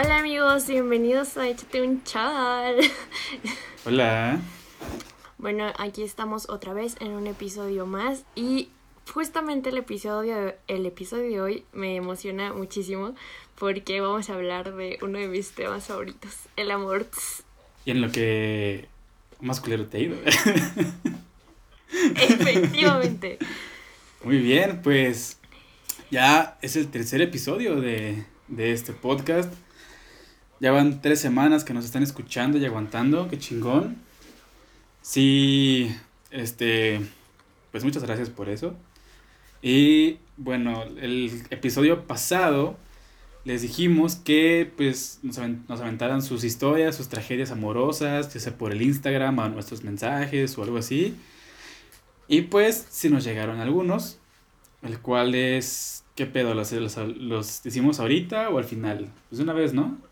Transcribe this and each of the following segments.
Hola amigos, bienvenidos a Échate un chaval. Hola. Bueno, aquí estamos otra vez en un episodio más y justamente el episodio, el episodio de hoy me emociona muchísimo porque vamos a hablar de uno de mis temas favoritos, el amor. Y en lo que más culero te ha ido. Efectivamente. Muy bien, pues ya es el tercer episodio de, de este podcast. Ya van tres semanas que nos están escuchando y aguantando, qué chingón. Sí, este, pues muchas gracias por eso. Y bueno, el episodio pasado les dijimos que pues nos, nos aventaran sus historias, sus tragedias amorosas, ya sea por el Instagram o nuestros mensajes o algo así. Y pues si nos llegaron algunos, el cual es, ¿qué pedo? ¿Los, los, los decimos ahorita o al final? Pues de una vez, ¿no?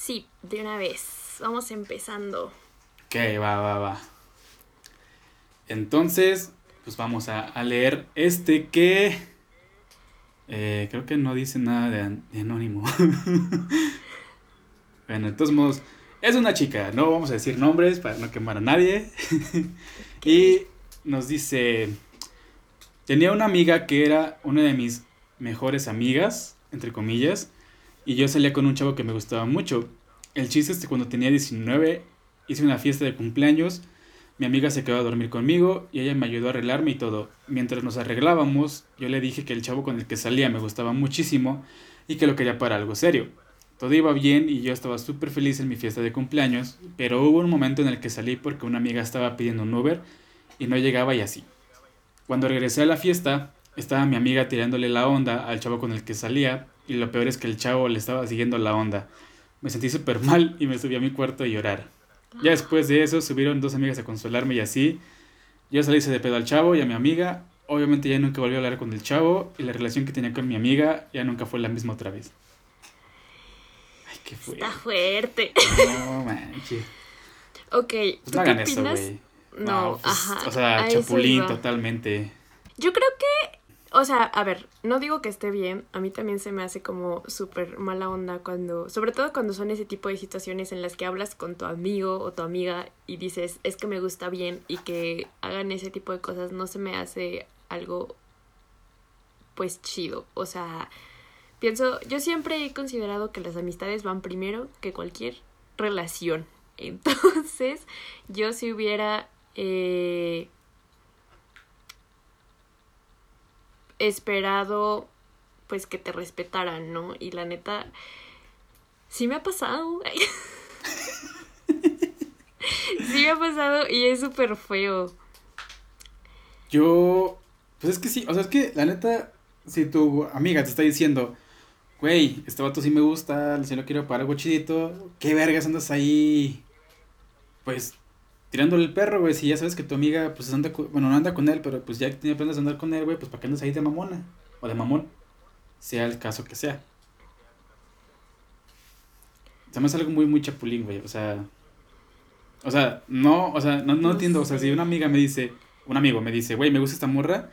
Sí, de una vez. Vamos empezando. Ok, va, va, va. Entonces, pues vamos a, leer este que... Eh, creo que no dice nada de, de anónimo. bueno, de todos modos, es una chica, no vamos a decir nombres para no quemar a nadie. y nos dice, tenía una amiga que era una de mis mejores amigas, entre comillas, y yo salía con un chavo que me gustaba mucho. El chiste es que cuando tenía 19 hice una fiesta de cumpleaños, mi amiga se quedó a dormir conmigo y ella me ayudó a arreglarme y todo. Mientras nos arreglábamos, yo le dije que el chavo con el que salía me gustaba muchísimo y que lo quería para algo serio. Todo iba bien y yo estaba súper feliz en mi fiesta de cumpleaños, pero hubo un momento en el que salí porque una amiga estaba pidiendo un Uber y no llegaba y así. Cuando regresé a la fiesta, estaba mi amiga tirándole la onda al chavo con el que salía y lo peor es que el chavo le estaba siguiendo la onda. Me sentí súper mal y me subí a mi cuarto a llorar. Ya después de eso subieron dos amigas a consolarme y así. Yo salí de pedo al chavo y a mi amiga. Obviamente ya nunca volví a hablar con el chavo y la relación que tenía con mi amiga ya nunca fue la misma otra vez. Ay, qué fuerte. Está fuerte. No manches. Ok, pues no hagan eso, güey. No, pues, ajá. O sea, chapulín totalmente. Yo creo que o sea, a ver, no digo que esté bien, a mí también se me hace como súper mala onda cuando, sobre todo cuando son ese tipo de situaciones en las que hablas con tu amigo o tu amiga y dices, es que me gusta bien y que hagan ese tipo de cosas, no se me hace algo pues chido. O sea, pienso, yo siempre he considerado que las amistades van primero que cualquier relación. Entonces, yo si hubiera... Eh, esperado pues que te respetaran, ¿no? Y la neta, sí me ha pasado. sí me ha pasado y es súper feo. Yo, pues es que sí, o sea, es que la neta, si tu amiga te está diciendo, güey, este vato sí me gusta, si lo quiero para algo chidito, ¿qué vergas andas ahí? Pues tirándole el perro, güey, si ya sabes que tu amiga, pues anda, bueno, no anda con él, pero pues ya tiene planes de andar con él, güey, pues para qué andas ahí de mamona, o de mamón, sea el caso que sea. Se me hace algo muy, muy chapulín, güey, o sea, o sea, no, o sea, no, no entiendo, o sea, si una amiga me dice, un amigo me dice, güey, me gusta esta morra,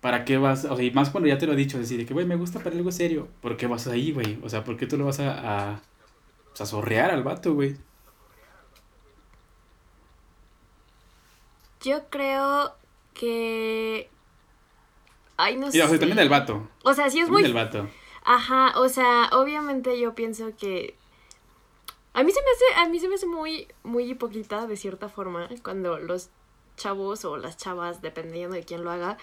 ¿para qué vas? O sea, y más cuando ya te lo he dicho, decir, que, güey, me gusta para algo serio, ¿por qué vas ahí, güey? O sea, ¿por qué tú lo vas a, a, o pues, a zorrear al vato, güey? Yo creo que. Ay, no sé. Y o sea, también el vato. O sea, sí es muy. El vato. Ajá, o sea, obviamente yo pienso que. A mí se me hace, a mí se me hace muy, muy hipócrita de cierta forma cuando los chavos o las chavas, dependiendo de quién lo haga,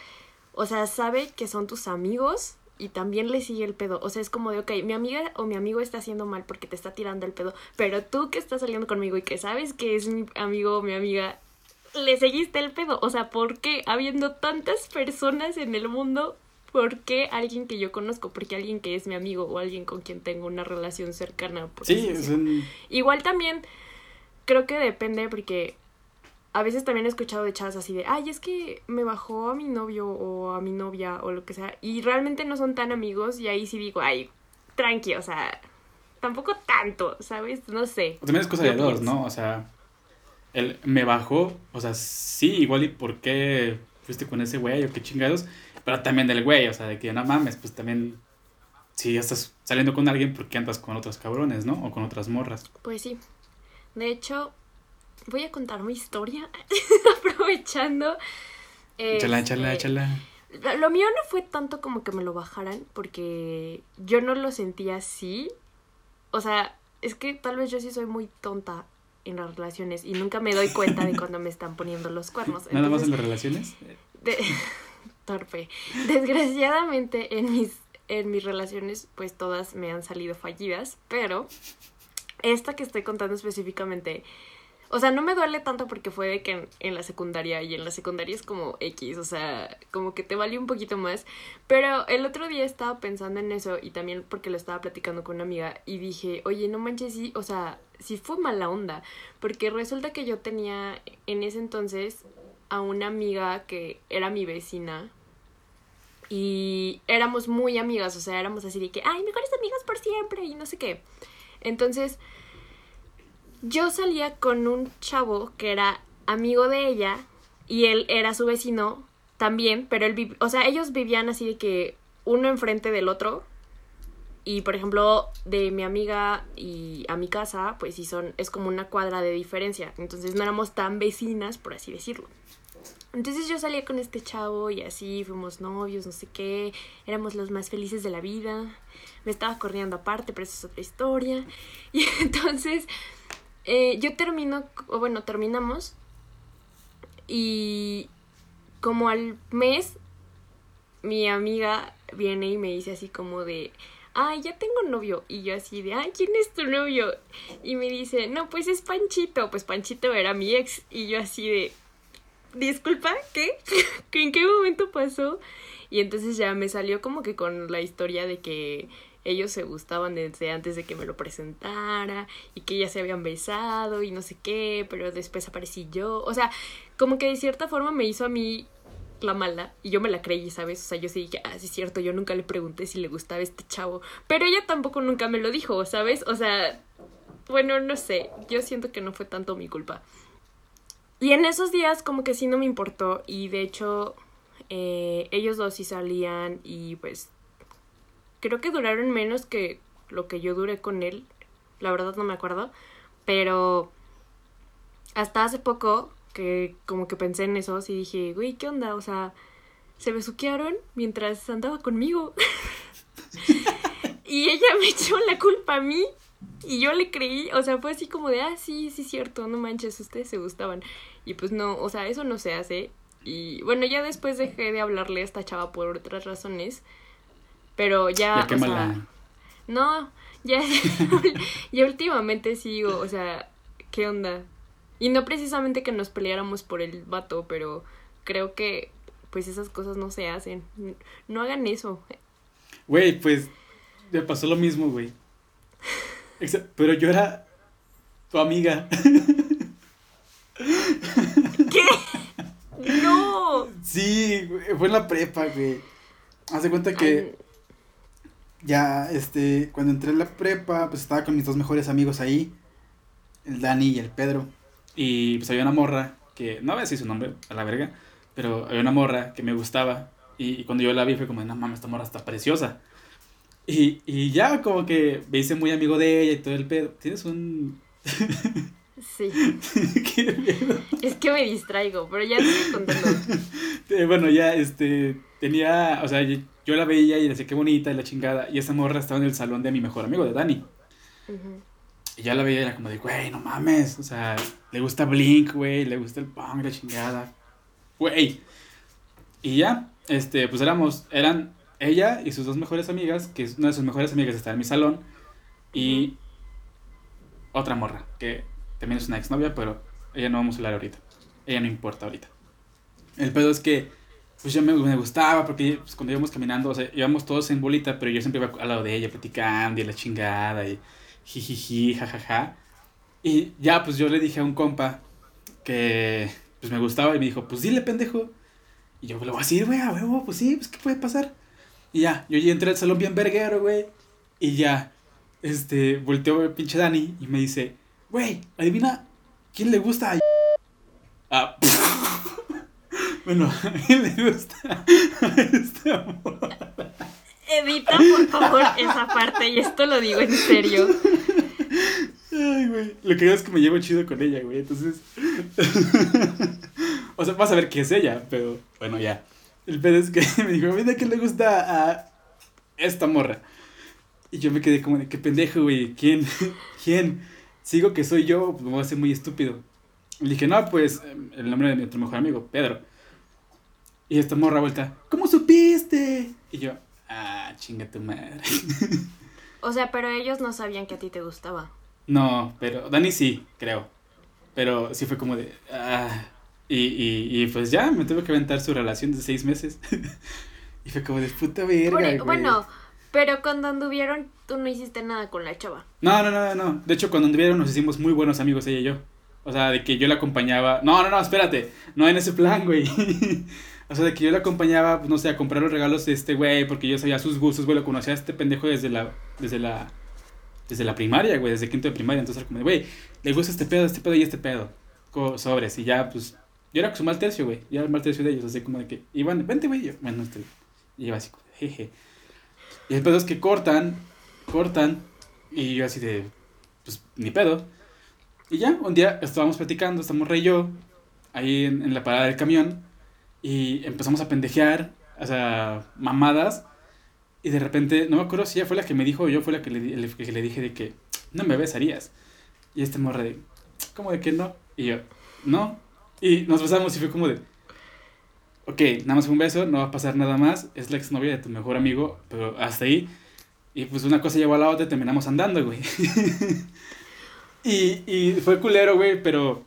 o sea, sabe que son tus amigos y también le sigue el pedo. O sea, es como de, ok, mi amiga o mi amigo está haciendo mal porque te está tirando el pedo, pero tú que estás saliendo conmigo y que sabes que es mi amigo o mi amiga, le seguiste el pedo. O sea, ¿por qué habiendo tantas personas en el mundo? ¿Por qué alguien que yo conozco? Porque alguien que es mi amigo o alguien con quien tengo una relación cercana. sí, es un... Igual también creo que depende porque a veces también he escuchado de chavas así de, ay, es que me bajó a mi novio o a mi novia o lo que sea. Y realmente no son tan amigos y ahí sí digo, ay, tranqui, o sea, tampoco tanto, ¿sabes? No sé. También es cosa de dos, ¿no? O sea, él me bajó, o sea, sí, igual y por qué fuiste con ese güey o qué chingados, pero también del güey, o sea, de que no mames, pues también si ya estás saliendo con alguien, porque andas con otros cabrones, no? O con otras morras. Pues sí. De hecho, voy a contar mi historia aprovechando. Échala, échala, este, échala. Lo- Lo mío no fue tanto como que me lo bajaran, porque yo no lo sentía así. O sea, es que tal vez yo sí soy muy tonta en las relaciones y nunca me doy cuenta de cuando me están poniendo los cuernos. Nada más en las relaciones. de- torpe. Desgraciadamente en mis en mis relaciones pues todas me han salido fallidas, pero esta que estoy contando específicamente, o sea, no me duele tanto porque fue de que en, la secundaria y en la secundaria es como X, o sea, como que te valió un poquito más, pero el otro día estaba pensando en eso y también porque lo estaba platicando con una amiga y dije, oye, no manches, sí, o sea, sí fue mala onda, porque resulta que yo tenía en ese entonces a una amiga que era mi vecina y éramos muy amigas, o sea, éramos así de que, ay, mejores amigas por siempre y no sé qué. Entonces, yo salía con un chavo que era amigo de ella y él era su vecino también, pero él, o sea, ellos vivían así de que uno enfrente del otro. Y por ejemplo, de mi amiga y a mi casa, pues sí son, es como una cuadra de diferencia. Entonces no éramos tan vecinas, por así decirlo. Entonces yo salía con este chavo y así fuimos novios, no sé qué, éramos los más felices de la vida. Me estaba corriendo aparte, pero esa es otra historia. Y entonces eh, yo termino, o bueno, terminamos y como al mes mi amiga viene y me dice así como de, ay, ya tengo novio. Y yo así de, ay, ¿quién es tu novio? Y me dice, no, pues es Panchito. Pues Panchito era mi ex. Y yo así de, disculpa, ¿qué? ¿En qué momento pasó? Y entonces ya me salió como que con la historia de que ellos se gustaban desde antes de que me lo presentara y que ya se habían besado y no sé qué, pero después aparecí yo. O sea, como que de cierta forma me hizo a mí la mala y yo me la creí, ¿sabes? O sea, yo sí dije, ah, sí es cierto, yo nunca le pregunté si le gustaba este chavo, pero ella tampoco nunca me lo dijo, ¿sabes? O sea, bueno, no sé, yo siento que no fue tanto mi culpa. Y en esos días como que sí no me importó y de hecho eh, ellos dos sí salían y pues creo que duraron menos que lo que yo duré con él, la verdad no me acuerdo, pero hasta hace poco que como que pensé en eso y dije, güey, ¿qué onda? O sea, se besuquearon mientras andaba conmigo. y ella me echó la culpa a mí y yo le creí, o sea, fue así como de, ah, sí, sí, cierto, no manches, ustedes se gustaban. Y pues no, o sea, eso no se hace. Y bueno, ya después dejé de hablarle a esta chava por otras razones. Pero ya, Ya o quémala. sea, no, ya, ya últimamente sigo, o sea, ¿qué onda? Y no precisamente que nos peleáramos por el vato, pero creo que pues esas cosas no se hacen. No hagan eso. Güey, pues me pasó lo mismo, güey. Pero yo era tu amiga. ¿Qué? No. Sí, fue en la prepa, güey. Haz de cuenta que ya, este, cuando entré en la prepa, pues estaba con mis dos mejores amigos ahí, el Dani y el Pedro. Y pues había una morra que, no voy a su nombre, a la verga, pero había una morra que me gustaba. Y, y cuando yo la vi fue como, no mames, esta morra está preciosa. Y, y ya como que me hice muy amigo de ella y todo el pedo. Tienes un... Sí. ¿Qué pedo? Es que me distraigo, pero ya estoy contando. Eh, bueno, ya, este, tenía, o sea, yo, la veía y le decía qué bonita y la chingada. Y esa morra estaba en el salón de mi mejor amigo, de Dani. Y ya la veía y era como de, güey, no mames. O sea, le gusta Blink, güey, le gusta el punk, la chingada. Güey. Y ya, este, pues éramos, eran ella y sus dos mejores amigas, que es una de sus mejores amigas está en mi salón. Y otra morra, que también es una exnovia, pero ella no vamos a hablar ahorita. Ella no importa ahorita. El pedo es que, pues yo me, me gustaba, porque pues, cuando íbamos caminando, o sea, íbamos todos en bolita, pero yo siempre iba al lado de ella platicando y la chingada y jijiji, jajaja. Y ya, pues yo le dije a un compa que pues me gustaba y me dijo, pues dile, pendejo. Y yo le voy a decir, güey, a huevo, pues sí, pues qué puede pasar. Y ya, yo ya entré al salón bien verguero, güey. Y ya, este, volteó el pinche Dani y me dice, güey, adivina quién le gusta a... Ah, bueno, a quién le gusta a esta morra. Edita, por favor, esa parte, y esto lo digo en serio. Ay, güey. Lo que digo es que me llevo chido con ella, güey. Entonces. o sea, vas a ver qué es ella, pero bueno, ya. El pedo es que me dijo, mira que le gusta a esta morra. Y yo me quedé como de, qué pendejo, güey. ¿Quién? ¿Quién? Sigo que soy yo, pues me voy a hacer muy estúpido. Le dije, no, pues, el nombre de mi otro mejor amigo, Pedro. Y esta morra vuelta, ¿cómo supiste? Y yo, ah, chinga tu madre. O sea, pero ellos no sabían que a ti te gustaba. No, pero Dani sí, creo. Pero sí fue como de, ah. Y, y, y pues ya, me tuve que aventar su relación de seis meses. y fue como de puta verga, Por- güey. bueno, pero cuando anduvieron, tú no hiciste nada con la chava. No, no, no, no. De hecho, cuando anduvieron nos hicimos muy buenos amigos ella y yo. O sea, de que yo la acompañaba. No, no, no, espérate. No en ese plan, güey. o sea, de que yo la acompañaba, pues, no sé, a comprar los regalos de este güey, porque yo sabía sus gustos, güey. Lo conocía a este pendejo desde la. Desde la. Desde la primaria, güey, desde quinto de primaria. Entonces era como güey, le gusta este pedo, este pedo y este pedo. Sobres. Y ya, pues. Yo era su mal tercio, güey. Yo era el mal tercio de ellos. Así como de que, Iván, vente, güey. Bueno, este. Y iba así, jeje. Y el pedo es que cortan, cortan. Y yo así de, pues ni pedo. Y ya, un día estábamos platicando, estamos Rey y yo, ahí en, en la parada del camión, y empezamos a pendejear, o sea, mamadas, y de repente, no me acuerdo si ella fue la que me dijo o yo fue la que le, le- que le dije de que no me besarías. Y este morra de, ¿cómo de que no? Y yo, no. Y nos besamos y fue como de, ok, nada más fue un beso, no va a pasar nada más, es la exnovia de tu mejor amigo, pero hasta ahí. Y pues una cosa llevó a la otra y terminamos andando, güey. y, y fue culero, güey, pero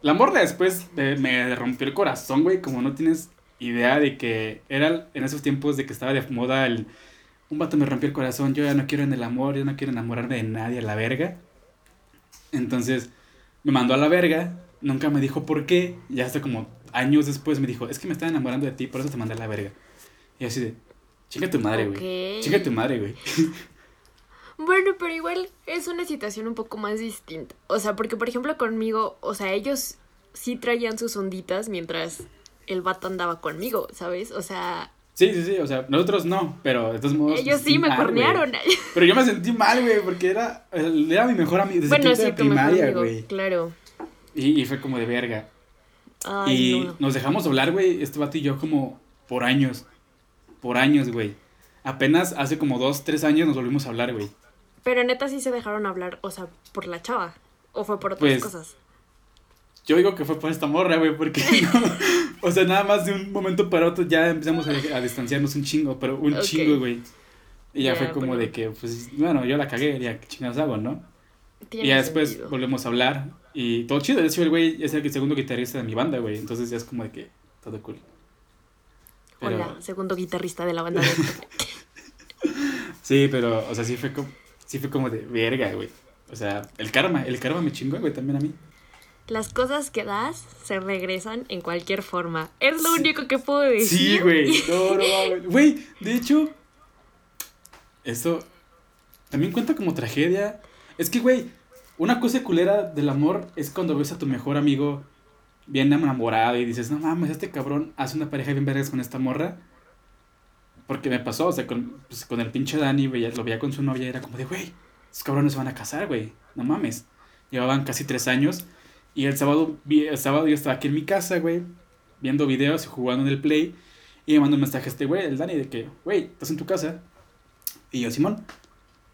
la morra después eh, me rompió el corazón, güey, como no tienes idea de que era en esos tiempos de que estaba de moda el... Un vato me rompió el corazón, yo ya no quiero en el amor, yo no quiero enamorarme de nadie, a la verga. Entonces me mandó a la verga, nunca me dijo por qué, ya hasta como años después me dijo, es que me estaba enamorando de ti, por eso te mandé a la verga. Y así de, chinga tu madre, güey. Ok. Chinga tu madre, güey. Bueno, pero igual es una situación un poco más distinta. O sea, porque por ejemplo conmigo, o sea, ellos sí traían sus onditas mientras el vato andaba conmigo, ¿sabes? O sea, Sí, sí, sí, o sea, nosotros no, pero de todos modos. ellos sí me mal, cornearon. Pero yo me sentí mal, güey, porque era, era mi mejor amigo desde bueno, sí, de primaria, güey. claro. Y, y fue como de verga. Ay, y no. nos dejamos hablar, güey, este vato y yo como por años. Por años, güey. Apenas hace como dos, tres años nos volvimos a hablar, güey. Pero neta sí se dejaron hablar, o sea, por la chava. O fue por otras Pues, cosas. Yo digo que fue por esta morra, güey, porque no. O sea, nada más de un momento para otro ya empezamos a, a distanciarnos un chingo, pero un chingo, güey. Y ya Ya, fue como bueno. de que, pues, bueno, yo la cagué, ya, ¿qué chingados hago, no? Tiene Y ya después sentido. volvemos a hablar y todo chido. De hecho, el güey es el segundo guitarrista de mi banda, güey. Entonces ya es como de que todo cool. Pero, Hola, segundo guitarrista de la banda de Sí, pero, o sea, sí fue como, sí fue como de verga, güey. O sea, el karma, el karma me chingó, güey, también a mí. Las cosas que das se regresan en cualquier forma. Es lo Sí. único que puedo decir. Sí, güey. No, no. Güey, de hecho, esto también cuenta como tragedia. Es que, güey, una cosa culera del amor es cuando ves a tu mejor amigo bien enamorado y dices, no mames, este cabrón hace una pareja bien vergas con esta morra. Porque me pasó, o sea, con, pues, con el pinche Dani, lo veía con su novia y era como de, güey, esos cabrones se van a casar, güey, no mames. Llevaban casi tres años y el sábado, el sábado yo estaba aquí en mi casa, güey, viendo videos y jugando en el Play. Y me mandó un mensaje a este güey, el Dani, de que, güey, ¿estás en tu casa? Y yo, Simón,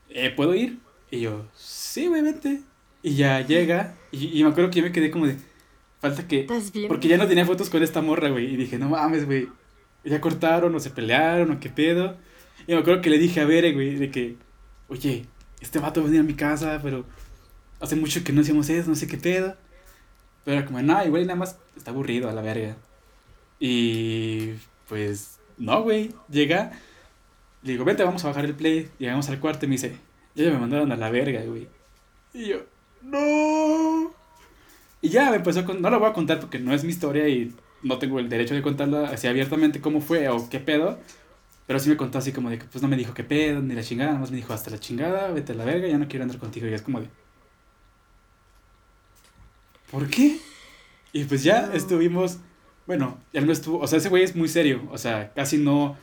"Eh, ¿puedo ir? Y yo, sí, güey, vente. Y ya llega, y, y me acuerdo que yo me quedé como de, falta que... Porque ya no tenía fotos con esta morra, güey. Y dije, no mames, güey. Ya cortaron o se pelearon o qué pedo. Y me acuerdo que le dije a Bere, güey, de que, oye, este vato va a venir a mi casa, pero hace mucho que no hacíamos eso, no sé qué pedo. Pero era como, no, igual y nada más está aburrido a la verga. Y pues, no, güey. Llega, le digo, vente, vamos a bajar el play. Llegamos al cuarto y me dice, ya me mandaron a la verga, güey. Y yo, no. Y ya me empezó con, no lo voy a contar porque no es mi historia y no tengo el derecho de contarla así abiertamente cómo fue o qué pedo. Pero sí me contó así como de que pues no me dijo qué pedo, ni la chingada, nada más me dijo hasta la chingada, vete a la verga, ya no quiero andar contigo. Y es como de. ¿Por qué? Y pues ya No. estuvimos. Bueno, él no estuvo. O sea, ese güey es muy serio. O sea, casi no.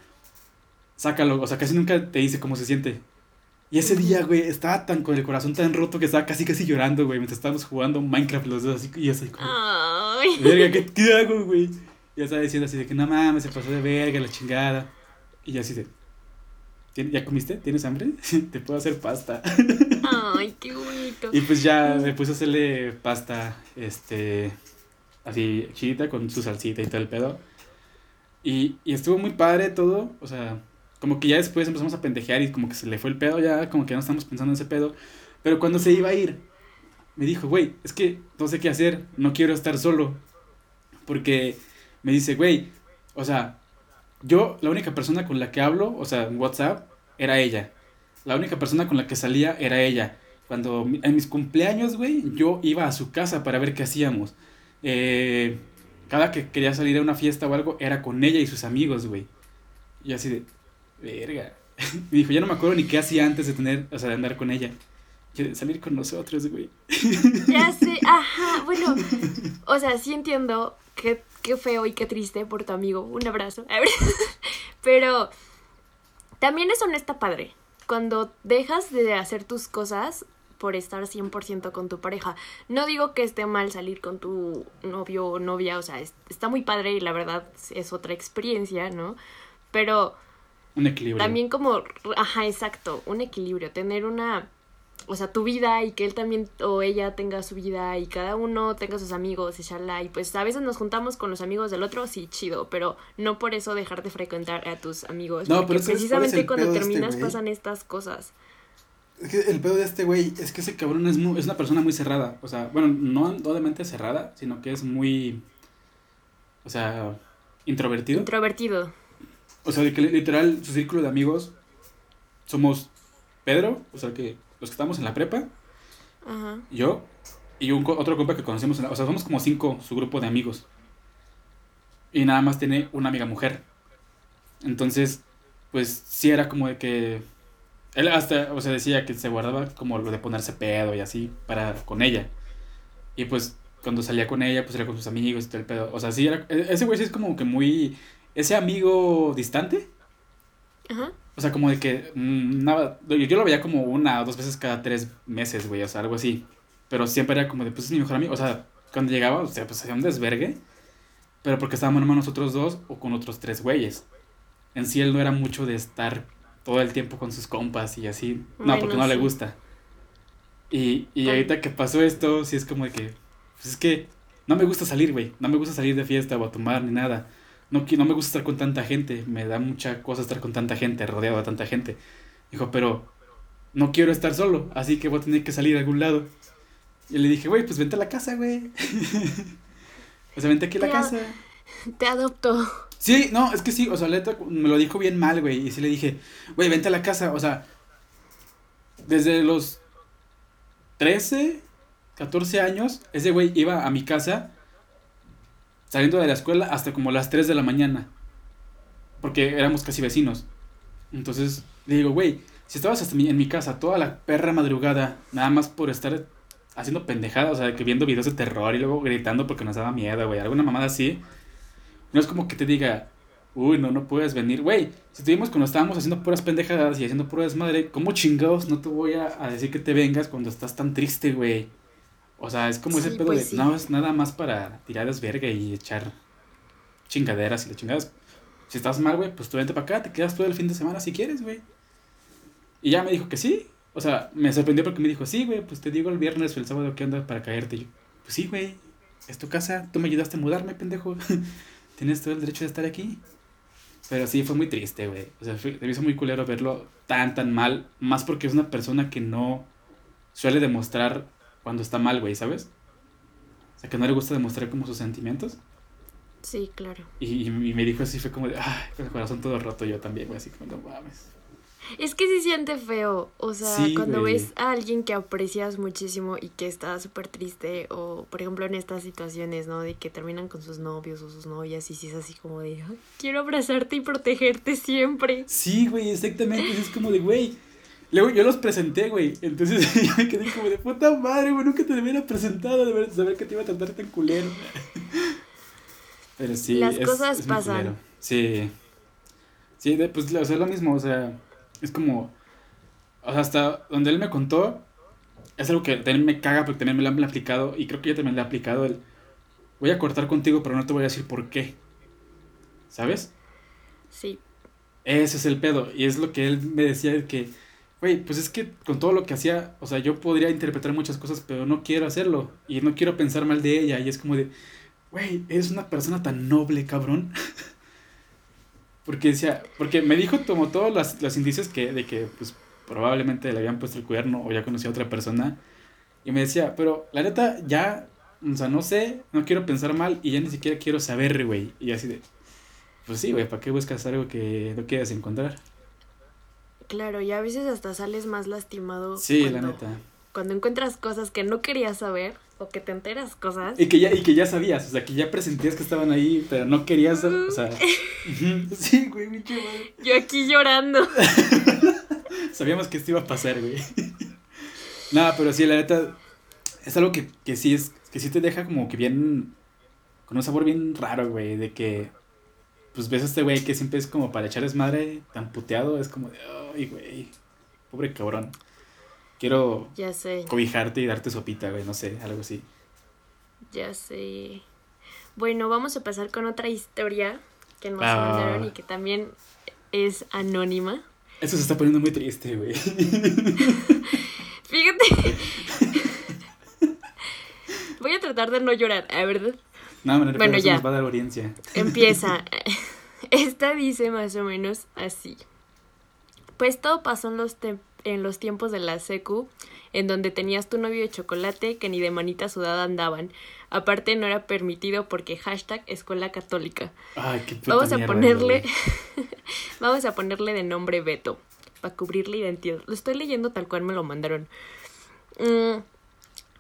sácalo. O sea, casi nunca te dice cómo se siente. Y ese día, güey, estaba tan con el corazón tan roto que estaba casi casi llorando, güey, mientras estábamos jugando Minecraft los dos así. Y así como, Ay. verga, ¿qué, qué hago, güey? Y ya estaba diciendo así de que no mames, se pasó de verga, la chingada. Y yo así de, "¿Tien- ¿ya comiste? ¿Tienes hambre? Te puedo hacer pasta. Ay, qué bonito. Y pues ya me puse a hacerle pasta, este, así chidita con su salsita y todo el pedo. Y, y estuvo muy padre todo, o sea, como que ya después empezamos a pendejear y como que se le fue el pedo ya, como que ya no estamos pensando en ese pedo. Pero cuando se iba a ir, me dijo, güey, es que no sé qué hacer, no quiero estar solo. Porque me dice, güey, o sea, yo la única persona con la que hablo, o sea, en WhatsApp, era ella. La única persona con la que salía era ella. Cuando en mis cumpleaños, güey, yo iba a su casa para ver qué hacíamos. Eh, cada que quería salir a una fiesta o algo, era con ella y sus amigos, güey. Y así de, verga. Me dijo, ya no me acuerdo ni qué hacía antes de tener, o sea, de andar con ella. Y salir con nosotros, güey. Ya sé, ajá, bueno, o sea, sí entiendo qué, qué feo y qué triste por tu amigo, un abrazo, pero también eso no está padre, cuando dejas de hacer tus cosas por estar 100% con tu pareja. No digo que esté mal salir con tu novio o novia, o sea, es- está muy padre y la verdad es otra experiencia, ¿no? Pero Un equilibrio. también como, ajá, exacto, un equilibrio, tener una, o sea, tu vida y que él también o ella tenga su vida y cada uno tenga sus amigos y shala, y pues a veces nos juntamos con los amigos del otro, sí, chido, pero no por eso dejar de frecuentar a tus amigos, No, porque pero ¿sabes cuál es precisamente cuando de este terminas pasan estas cosas. Es que el pedo de este güey es que ese cabrón es, muy- es una persona muy cerrada. O sea, bueno, no obviamente cerrada, sino que es muy. O sea, introvertido. Introvertido. O sea, de que literal su círculo de amigos somos Pedro, o sea, que los que estamos en la prepa, Ajá. yo y un otro compa que conocemos. en la- o sea, somos como cinco su grupo de amigos. Y nada más tiene una amiga mujer. Entonces, pues sí era como de que. Él hasta, o sea, decía que se guardaba como lo de ponerse pedo y así para con ella. Y pues cuando salía con ella, pues era con sus amigos y todo el pedo. O sea, sí era. e- Ese güey sí es como que muy. Ese amigo distante. Ajá. O sea, como de que. mm, nada, yo yo lo veía como una o dos veces cada tres meses, güey. O sea, algo así. Pero siempre era como de, pues es mi mejor amigo. O sea, cuando llegaba, o sea, pues hacía un desvergue. Pero porque estábamos nomás nosotros dos o con otros tres güeyes. En sí él no era mucho de estar todo el tiempo con sus compas y así. No, Bueno, porque no le gusta. Y, y ahorita que pasó esto, sí es como de que. Pues es que no me gusta salir, güey. No me gusta salir de fiesta o a tomar ni nada. No, no me gusta estar con tanta gente. Me da mucha cosa estar con tanta gente, rodeado de tanta gente. Dijo, pero no quiero estar solo, así que voy a tener que salir a algún lado. Y le dije, güey, pues vente a la casa, güey. o sea, vente aquí a la casa. Te adopto. Sí, no, es que sí, o sea, Leta me lo dijo bien mal, güey. Y sí le dije, güey, vente a la casa. O sea, desde los 13, 14 años, ese güey iba a mi casa saliendo de la escuela hasta como las 3 de la mañana. Porque éramos casi vecinos. Entonces le digo, güey, si estabas en mi casa toda la perra madrugada, nada más por estar haciendo pendejadas, o sea, que viendo videos de terror y luego gritando porque nos daba miedo, güey, alguna mamada así. No es como que te diga, uy, no, no puedes venir. Güey, si estuvimos cuando estábamos haciendo puras pendejadas y haciendo pura desmadre, ¿cómo chingados no te voy a, a decir que te vengas cuando estás tan triste, güey? O sea, es como ese pedo pues de, sí. no, es nada más para tirar desverga y echar chingaderas y las chingadas. Si estás mal, güey, pues tú vente para acá, te quedas todo el fin de semana si quieres, güey. Y ya me dijo que sí. O sea, me sorprendió porque me dijo, sí, güey, pues te digo el viernes o el sábado que onda para caerte. Y yo, pues sí, güey, es tu casa, tú me ayudaste a mudarme, pendejo. Tienes todo el derecho de estar aquí. Pero sí, fue muy triste, güey. O sea, fue- me hizo muy culero verlo tan, tan mal. Más porque es una persona que no suele demostrar cuando está mal, güey, ¿sabes? O sea, que no le gusta demostrar como sus sentimientos. Sí, claro. Y, y me dijo así, fue como de, ay, con el corazón todo roto yo también, güey, así como, no mames. Es que se siente feo, o sea, Sí, cuando güey. ves a alguien que aprecias muchísimo y que está súper triste, o por ejemplo en estas situaciones, ¿no? De que terminan con sus novios o sus novias y si es así como de, "Ay, quiero abrazarte y protegerte siempre. Sí, güey, exactamente, es como de, güey. Luego yo los presenté, güey. Entonces yo me quedé como de puta madre, güey, nunca te hubiera presentado de ver- saber que te iba a tratar tan culero. Pero sí, Las es- cosas es pasan. Sí. Sí, de- pues o sea, es lo mismo, o sea, es como, o sea, hasta donde él me contó, es algo que también me caga porque también me lo han aplicado y creo que yo también le he aplicado el, voy a cortar contigo pero no te voy a decir por qué, ¿sabes? Sí. Ese es el pedo y es lo que él me decía de que, güey, pues es que con todo lo que hacía, o sea, yo podría interpretar muchas cosas pero no quiero hacerlo y no quiero pensar mal de ella y es como de, güey, eres una persona tan noble, cabrón. Porque decía, porque me dijo como todos los, los indicios que, de que pues probablemente le habían puesto el cuerno o ya conocía a otra persona. Y me decía, pero la neta ya, o sea, no sé, no quiero pensar mal y ya ni siquiera quiero saber, güey. Y así de, pues sí, güey, ¿para qué buscas algo que no quieras encontrar? Claro, y a veces hasta sales más lastimado Sí, la cuando, neta. cuando encuentras cosas que no querías saber o que te enteras cosas. Y que ya, y que ya sabías, o sea, que ya presentías que estaban ahí, pero no querías, o sea, ujú, sí, güey, pinche madre. Yo aquí llorando. Sabíamos que esto iba a pasar, güey. Nada, pero sí, la neta, es algo que, que sí es, que sí te deja como que bien, con un sabor bien raro, güey, de que, pues ves a este güey que siempre es como para echar desmadre, tan puteado, es como de, ay, güey, pobre cabrón. Quiero Ya sé, cobijarte y darte sopita, güey, no sé, algo así. ya sé. Bueno, vamos a pasar con otra historia que nos Ah. mandaron y que también es anónima. Eso se está poniendo muy triste, güey. Fíjate. Voy a tratar de no llorar, a ver. No, me Bueno, ya. nos va a dar audiencia. Empieza. Esta dice más o menos así. Pues todo pasó en los, en los tiempos de la secu, en donde tenías tu novio de chocolate que ni de manita sudada andaban. Aparte no era permitido porque hashtag escuela católica. Ay, qué puta Vamos a ponerle, vamos a ponerle de nombre Beto, para cubrir la identidad. Lo estoy leyendo tal cual me lo mandaron. Mm,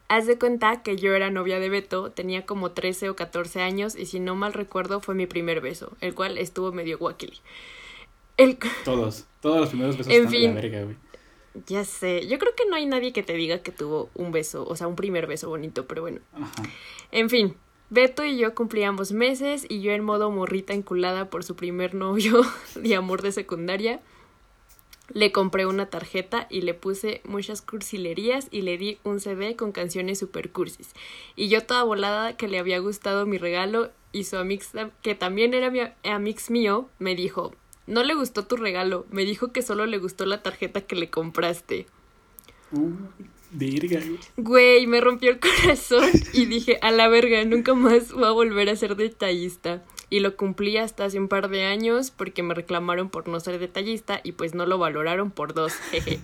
haz de cuenta que yo era novia de Beto, tenía como 13 o 14 años y si no mal recuerdo fue mi primer beso, el cual estuvo medio guaquili. El, Todos, todos los primeros besos En están de fin. la verga, güey. ya sé, yo creo que no hay nadie que te diga que tuvo un beso, o sea, un primer beso bonito, pero bueno. Ajá. En fin, Beto y yo cumplíamos meses y yo en modo morrita enculada por su primer novio de amor de secundaria. Le compré una tarjeta y le puse muchas cursilerías y le di un CD con canciones super cursis. Y yo toda volada que le había gustado mi regalo y su amix, que también era mi amix mío, me dijo, no le gustó tu regalo, me dijo que solo le gustó la tarjeta que le compraste. Uh, verga, güey. Güey, me rompió el corazón y dije, a la verga, nunca más voy a volver a ser detallista. Y lo cumplí hasta hace un par de años porque me reclamaron por no ser detallista y pues no lo valoraron por dos, jeje.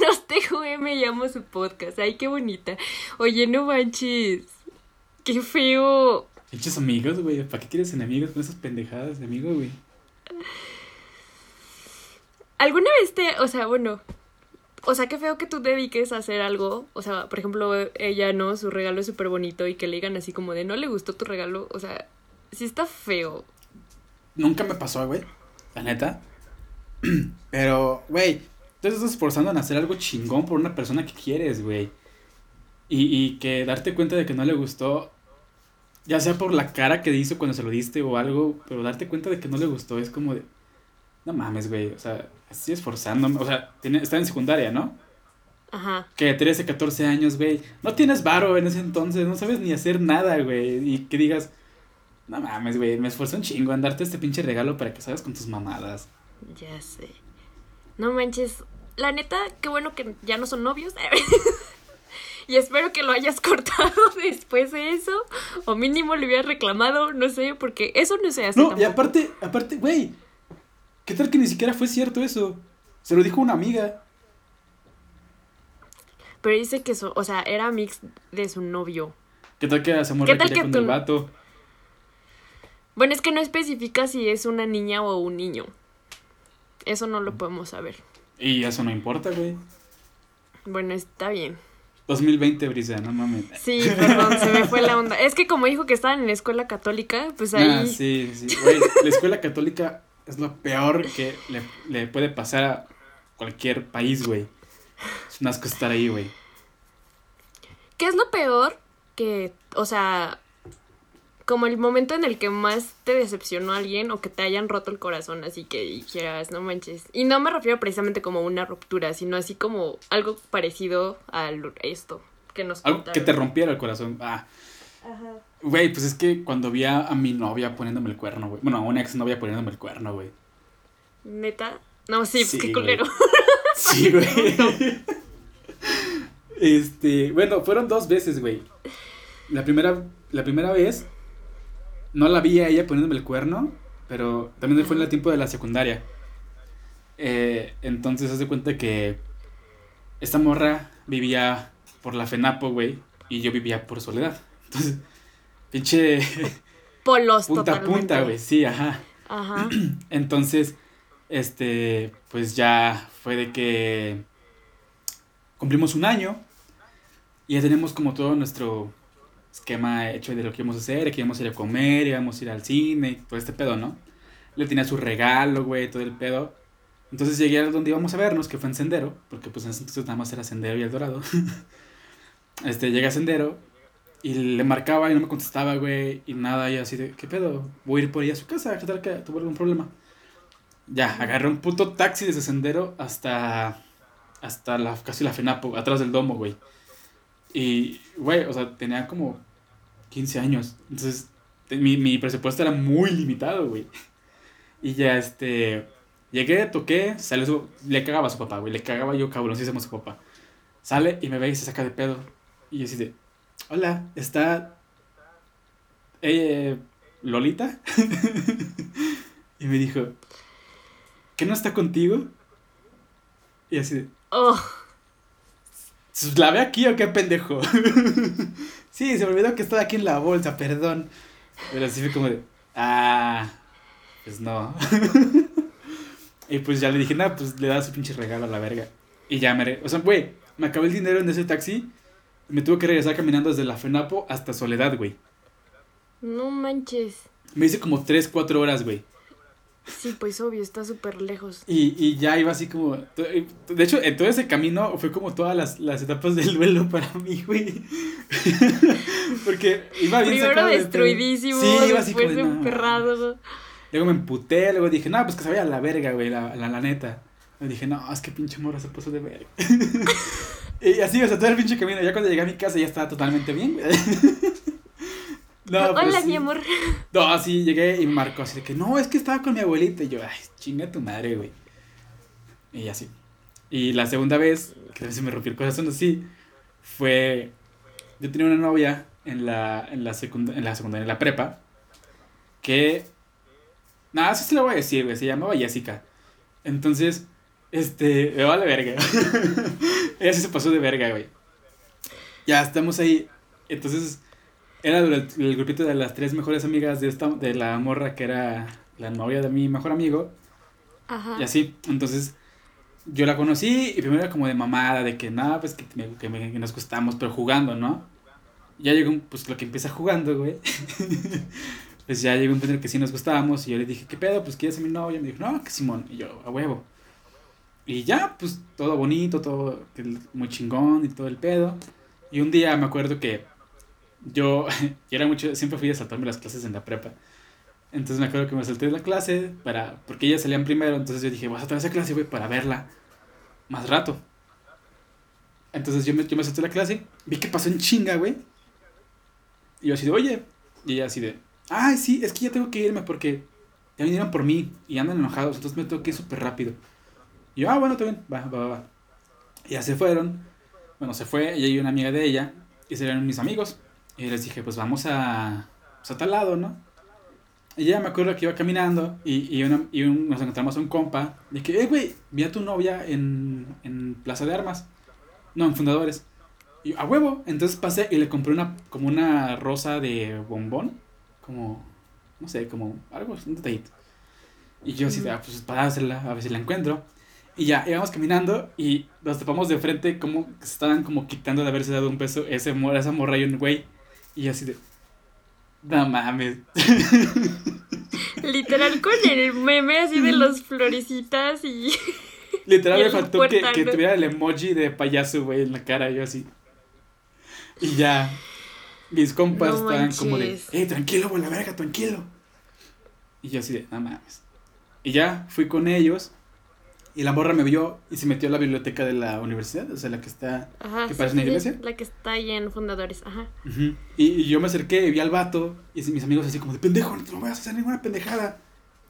Nos TJM me llamo su podcast, ay, qué bonita. Oye, no manches, qué feo. Hechos amigos, güey. ¿Para qué quieres enemigos con esas pendejadas de amigos, güey? ¿Alguna vez te, o sea, bueno, o sea, qué feo que tú dediques a hacer algo, o sea, por ejemplo, ella, ¿no? Su regalo es súper bonito y que le digan así como de, no le gustó tu regalo, o sea, sí está feo. Nunca me pasó, güey. La neta. Pero, güey, tú estás esforzando en hacer algo chingón por una persona que quieres, güey. Y, y que darte cuenta de que no le gustó, ya sea por la cara que hizo cuando se lo diste o algo, pero darte cuenta de que no le gustó es como de, no mames, güey, o sea, estoy esforzándome, o sea, tiene, está en secundaria, ¿no? Ajá. Que 13, 14 años, güey, no tienes varo en ese entonces, no sabes ni hacer nada, güey, y que digas, no mames, güey, me esforcé un chingo en darte este pinche regalo para que salgas con tus mamadas. Ya sé. No manches. La neta, qué bueno que ya no son novios. y espero que lo hayas cortado después de eso. O mínimo le hubieras reclamado, no sé, porque eso no se hace. No, y aparte, aparte, güey, ¿qué tal que ni siquiera fue cierto eso? Se lo dijo una amiga. Pero dice que, eso, o sea, era mix de su novio. ¿Qué tal que se ¿Qué morra tal quería que con tú- el vato? Bueno, es que no especifica si es una niña o un niño. Eso no lo podemos saber. Y eso no importa, güey. Bueno, está bien. 2020, Brisa, no mames. Sí, perdón, se me fue la onda. Es que como dijo que estaban en la escuela católica, pues ahí... Ah, sí, sí. Güey, la escuela católica es lo peor que le, le puede pasar a cualquier país, güey. Es un asco estar ahí, güey. ¿Qué es lo peor? Que, o sea, como el momento en el que más te decepcionó a alguien o que te hayan roto el corazón, así que dijeras, no manches. Y no me refiero precisamente como una ruptura, sino así como algo parecido a esto que nos Algo que te rompiera el corazón. Ah. Ajá. Güey, pues es que cuando vi a, mi novia poniéndome el cuerno, güey. Bueno, a una ex novia poniéndome el cuerno, güey. ¿Neta? No, sí, pues qué culero. Sí, güey. este, bueno, fueron dos veces, güey. La primera, la primera vez no la vi a ella poniéndome el cuerno, pero también fue en el tiempo de la secundaria. Eh, entonces, haz de cuenta que esta morra vivía por la FENAPO, güey, y yo vivía por Soledad. Entonces, pinche... Polos punta a punta, güey, sí, ajá. Ajá. Entonces, este, pues ya fue de que cumplimos un año y ya tenemos como todo nuestro esquema hecho de lo que íbamos a hacer, que íbamos a ir a comer, íbamos a ir al cine, todo este pedo, ¿no? Le tenía su regalo, güey, todo el pedo. Entonces llegué a donde íbamos a vernos, que fue en Sendero, porque pues entonces nada más era Sendero y El Dorado. este, llegué a Sendero y le marcaba y no me contestaba, güey, y nada, y así de, ¿qué pedo? Voy a ir por ahí a su casa, ¿qué tal que tuvo algún problema? Ya, agarré un puto taxi desde Sendero hasta, hasta la, casi la FENAPO, atrás del domo, güey. Y, güey, o sea, tenía como 15 años. Entonces, mi, mi presupuesto era muy limitado, güey. Y ya, este, llegué, toqué, salió su, le cagaba a su papá, güey, le cagaba yo cabroncísimo a su papá. Sale y me ve y se saca de pedo. Y yo así de, hola, ¿está eh, Lolita? y me dijo, ¿qué no está contigo? Y así de, oh. ¿La ve aquí o qué pendejo? sí, se me olvidó que estaba aquí en la bolsa, perdón. Pero así fue como de, ah, pues no. y pues ya le dije, nada, pues le da su pinche regalo a la verga. Y ya me, o sea, güey, me acabé el dinero en ese taxi. Me tuve que regresar caminando desde la FENAPO hasta Soledad, güey. No manches. Me hice como 3, 4 horas, güey. Sí, pues obvio, está súper lejos. Y, y ya iba así como. De hecho, en todo ese camino fue como todas las, las etapas del duelo para mí, güey. Porque iba bien Primero destruidísimo, sí, iba así después como, emperrado. Luego me emputé, luego dije, no, pues que se vaya a la verga, güey, la, la, la neta. Y dije, no, es que pinche morra se puso de verga. y así, o sea, todo el pinche camino. Ya cuando llegué a mi casa ya estaba totalmente bien, güey. No, Hola, mi amor. No, sí, llegué y marcó así de que, no, es que estaba con mi abuelita. Y yo, ay, chinga tu madre, güey. Y así. Y la segunda vez, que a veces me rompió el corazón así, fue. Yo tenía una novia en la, en la, secundaria, en la secundaria, en la prepa, que. Nada, eso sí lo voy a decir, güey. Se llamaba Jessica. Entonces, este. Me vale verga. Ella sí se pasó de verga, güey. Ya estamos ahí. Entonces era el, grupito de las tres mejores amigas de esta, de la morra que era la novia de mi mejor amigo. Ajá. Y así, entonces yo la conocí y primero era como de mamada, de que nada, pues que, que, nos gustamos, pero jugando, ¿no? Ya llegó, pues lo que empieza jugando, güey. pues ya llegó un punto en el que sí nos gustábamos y yo le dije, ¿qué pedo? Pues quieres ser mi novia. Y me dijo, no, que Simón. Y yo, a huevo. Y ya, pues todo bonito, todo muy chingón y todo el pedo. Y un día me acuerdo que yo, era mucho, siempre fui a saltarme las clases en la prepa. Entonces me acuerdo que me salté de la clase para, porque ellas salían primero, entonces yo dije, voy a saltar esa clase, güey, para verla más rato. Entonces yo me, yo me salté la clase, vi que pasó en chinga, güey. Y yo así de, oye, y ella así de, ay, sí, es que ya tengo que irme porque ya vinieron por mí y andan enojados, entonces me tengo que ir súper rápido. Y yo, ah, bueno, está bien, va, va, va. Y ya se fueron. Bueno, se fue, y hay una amiga de ella, y serían mis amigos. Y les dije, pues vamos a, pues a tal lado, ¿no? Y ya me acuerdo que iba caminando y, y, una, y nos encontramos a un compa. Y dije, eh, güey, vi a tu novia en, en Plaza de Armas. No, en Fundadores. Y a huevo. Entonces pasé y le compré una, como una rosa de bombón. Como, no sé, como algo, un detallito. Y yo así, ah, pues para a ver si la encuentro. Y ya, íbamos caminando y nos topamos de frente como se estaban como quitando de haberse dado un peso ese, esa morra y un güey. Y así de. No mames. Literal con el meme así de los florecitas y. Literal me faltó que, que, tuviera el emoji de payaso, güey, en la cara, yo así. Y ya. mis compas No estaban como de, eh, tranquilo, güey, la verga, tranquilo. Y yo así de, no mames. Y ya fui con ellos. Y la morra me vio y se metió a la biblioteca de la universidad, o sea, la que está. Ajá. ¿Qué sí, parece una sí, iglesia? La que está ahí en Fundadores. Ajá. Y, y yo me acerqué, vi al vato. Y mis amigos así como de, pendejo, no te lo voy a hacer ninguna pendejada.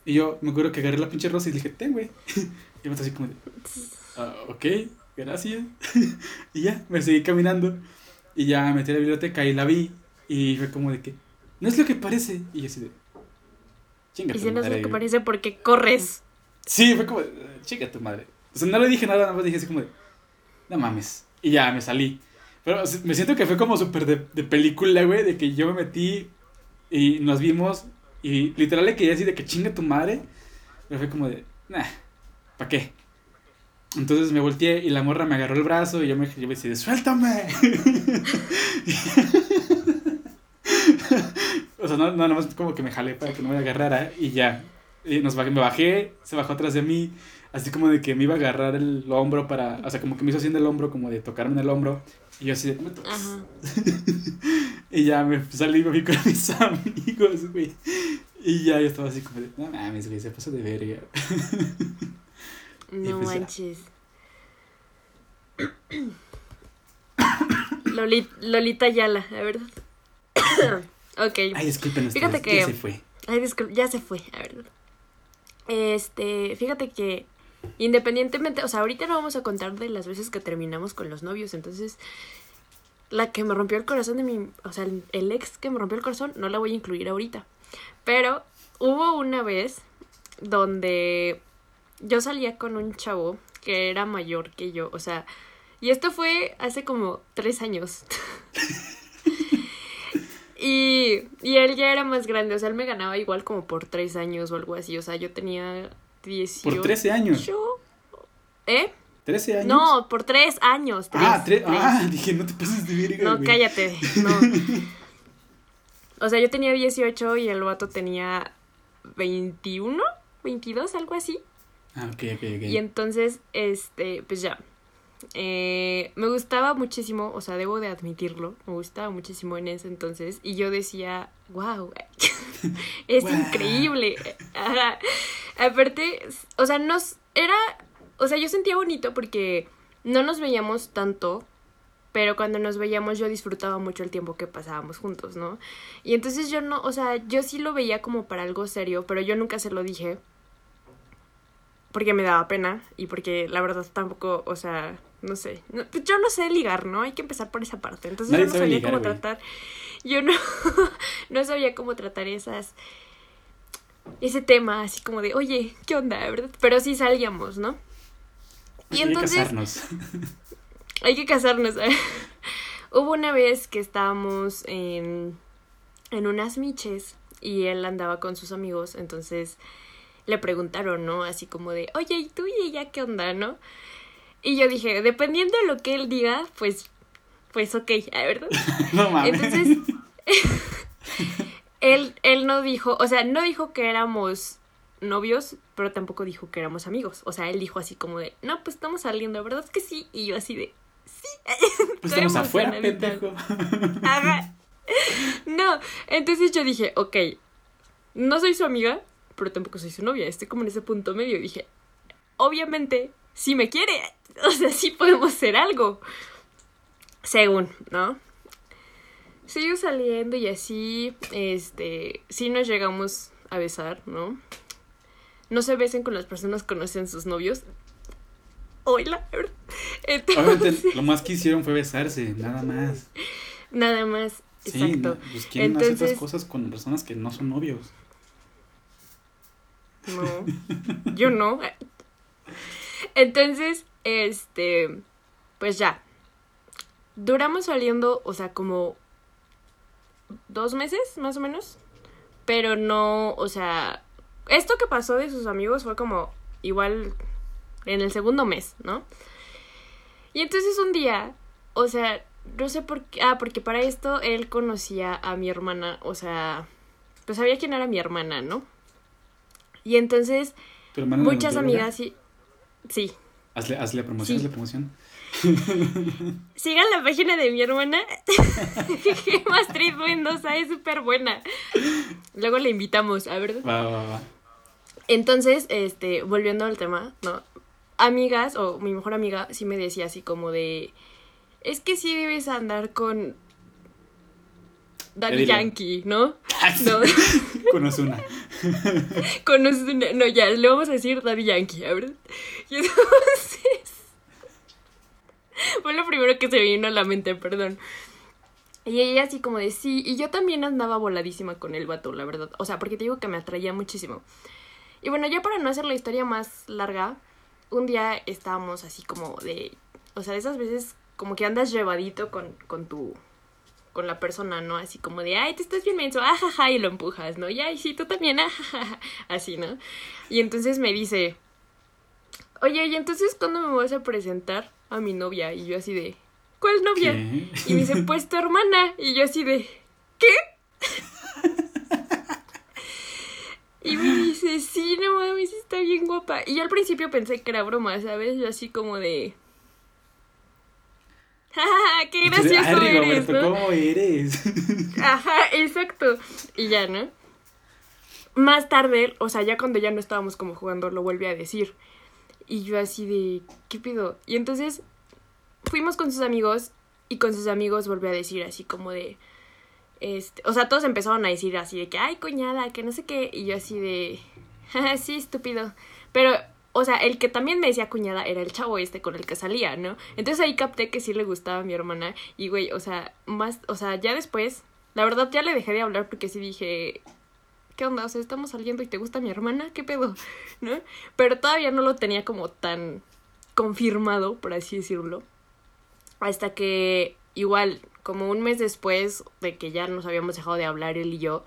Y yo me acuerdo que agarré la pinche rosa y le dije, ten, güey. Y vato así como de, "Ah, ok, gracias. y ya, me seguí caminando. Y ya me metí a la biblioteca y la vi. Y fue como de que, no es lo que parece. Y yo así de, chinga Y si no es lo que güey". parece porque corres. Sí, fue como, de, chinga tu madre. O sea, no le dije nada, nada más dije así como de, no mames. Y ya, me salí. Pero me siento que fue como súper de, de película, güey, de que yo me metí y nos vimos y literal le quería así de que chinga tu madre. Pero fue como de, nah, ¿para qué? Entonces me volteé y la morra me agarró el brazo y yo me, yo decidí, suéltame. o sea, no, no, nada más como que me jalé para que no me agarrara y ya. Y nos bajé, me bajé, se bajó atrás de mí, así como de que me iba a agarrar el hombro para, o sea, como que me hizo así en el hombro, como de tocarme en el hombro. Y yo así de, "No me toques". Ajá. Y ya me salí y me fui con mis amigos, güey. Y ya yo estaba así como de, no mames, güey, se pasó de verga. No pues manches. Loli- Lolita Yala, la verdad. ok. Ay, disculpen ustedes, Fíjate que- ya se fue. Ay, disculpa, ya se fue, la verdad. Este, fíjate que independientemente, o sea, ahorita no vamos a contar de las veces que terminamos con los novios, entonces la que me rompió el corazón de mi, o sea, el, ex que me rompió el corazón no la voy a incluir ahorita. Pero hubo una vez donde yo salía con un chavo que era mayor que yo, o sea, y esto fue hace como tres años. y, y él ya era más grande, o sea, él me ganaba igual como por tres años o algo así, o sea, yo tenía 18. Por 13 años. ¿Eh? 13 años. No, por tres años. tres, Ah, tre- tres. ah, dije, no te pases de verga. No, güey. cállate. No. O sea, yo tenía 18 y el vato tenía 21, 22, algo así. Ah, ok, ok, ok. Y entonces, este, pues ya. Eh, me gustaba muchísimo, o sea, debo de admitirlo, me gustaba muchísimo en ese entonces. Y yo decía, wow, es increíble. Ajá. Aparte, o sea, nos era, o sea, yo sentía bonito porque no nos veíamos tanto, pero cuando nos veíamos yo disfrutaba mucho el tiempo que pasábamos juntos, ¿no? Y entonces yo no, o sea, yo sí lo veía como para algo serio, pero yo nunca se lo dije porque me daba pena y porque la verdad tampoco, o sea, no sé, no- pues yo no sé ligar, ¿no? Hay que empezar por esa parte. Entonces Nadie yo no sabía ligar, cómo tratar, yo no, no sabía cómo tratar esas, ese tema, así como de, oye, ¿qué onda, verdad? Pero sí salíamos, ¿no? Y Hay que casarnos. hay que casarnos. Hubo una vez que estábamos en, en unas miches y él andaba con sus amigos, entonces le preguntaron, ¿no? Así como de, oye, ¿y tú y ella qué onda, no? Y yo dije, dependiendo de lo que él diga, pues, pues ok, ¿verdad? no mames. Entonces, él, él no dijo, o sea, no dijo que éramos novios, pero tampoco dijo que éramos amigos. O sea, él dijo así como de, no, pues estamos saliendo, ¿verdad que sí? Y yo así de, sí. pues estamos afuera, pendejo. Ajá. No, entonces yo dije, ok, no soy su amiga, pero tampoco soy su novia. Estoy como en ese punto medio. Dije, obviamente, si me quiere, o sea, sí podemos hacer algo. Según, ¿no? Sigo saliendo y así, este, sí nos llegamos a besar, ¿no? No se besen con las personas que conocen sus novios. Obviamente, entonces, lo más que hicieron fue besarse, nada más. nada más, Sí, exacto. no, pues quieren hacer Entonces- cosas con personas que no son novios. No, yo no. Entonces, este, pues ya. Duramos saliendo, o sea, como dos meses, más o menos. Pero no, o sea, esto que pasó de sus amigos fue como igual en el segundo mes, ¿no? Y entonces un día, o sea, no sé por qué, ah, porque para esto él conocía a mi hermana, o sea, pues sabía quién era mi hermana, ¿no? Y entonces muchas amigas sí, sí, Hazle, hazle promoción, hazle promoción. Sigan la página de mi hermana. Astrid Mendoza es súper buena. Luego le invitamos, a ver. Va, va, va. Entonces, este, volviendo al tema, ¿no? Amigas, o mi mejor amiga, sí me decía así como de. Es que sí debes andar con. Daddy. Yankee, ¿no? No. Con Ozuna. con No, ya, le vamos a decir Daddy Yankee, a ver. Y entonces. Fue lo primero que se vino a la mente, perdón. Y ella así como de sí, y yo también andaba voladísima con el vato, la verdad. O sea, porque te digo que me atraía muchísimo. Y bueno, ya para no hacer la historia más larga, un día estábamos así como de, o sea, de esas veces como que andas llevadito con, con tu, con la persona, ¿no? Así como de, ay, te estás bien menso, ajaja, y lo empujas, ¿no? Y ay, sí, tú también, ajaja, así, ¿no? Y entonces me dice, oye, ¿y entonces cuándo me vas a presentar a mi novia? Y yo así de, ¿cuál novia? ¿Qué? Y me dice, pues tu hermana. Y yo así de, ¿qué? Y me dice, sí, no mames, está bien guapa. Y yo al principio pensé que era broma, ¿sabes? Yo así como de... ¡Ja, ja, ja, qué gracioso Ay, eres, ¿no? ¿cómo eres? Ajá, exacto. Y ya, ¿no? Más tarde, o sea, ya cuando ya no estábamos como jugando, lo volví a decir. Y yo así de, ¿qué pido? Y entonces fuimos con sus amigos y con sus amigos volví a decir así como de, este, o sea, todos empezaron a decir así de que, ay, cuñada, que no sé qué. Y yo así de, "Jaja, sí, estúpido. Pero, o sea, el que también me decía cuñada era el chavo este con el que salía, ¿no? Entonces ahí capté que sí le gustaba a mi hermana. Y, güey, o sea, más, o sea, ya después, la verdad ya le dejé de hablar porque sí dije, ¿qué onda? O sea, estamos saliendo y te gusta mi hermana, ¿qué pedo? ¿No? Pero todavía no lo tenía como tan confirmado, por así decirlo. Hasta que igual, como un mes después de que ya nos habíamos dejado de hablar él y yo,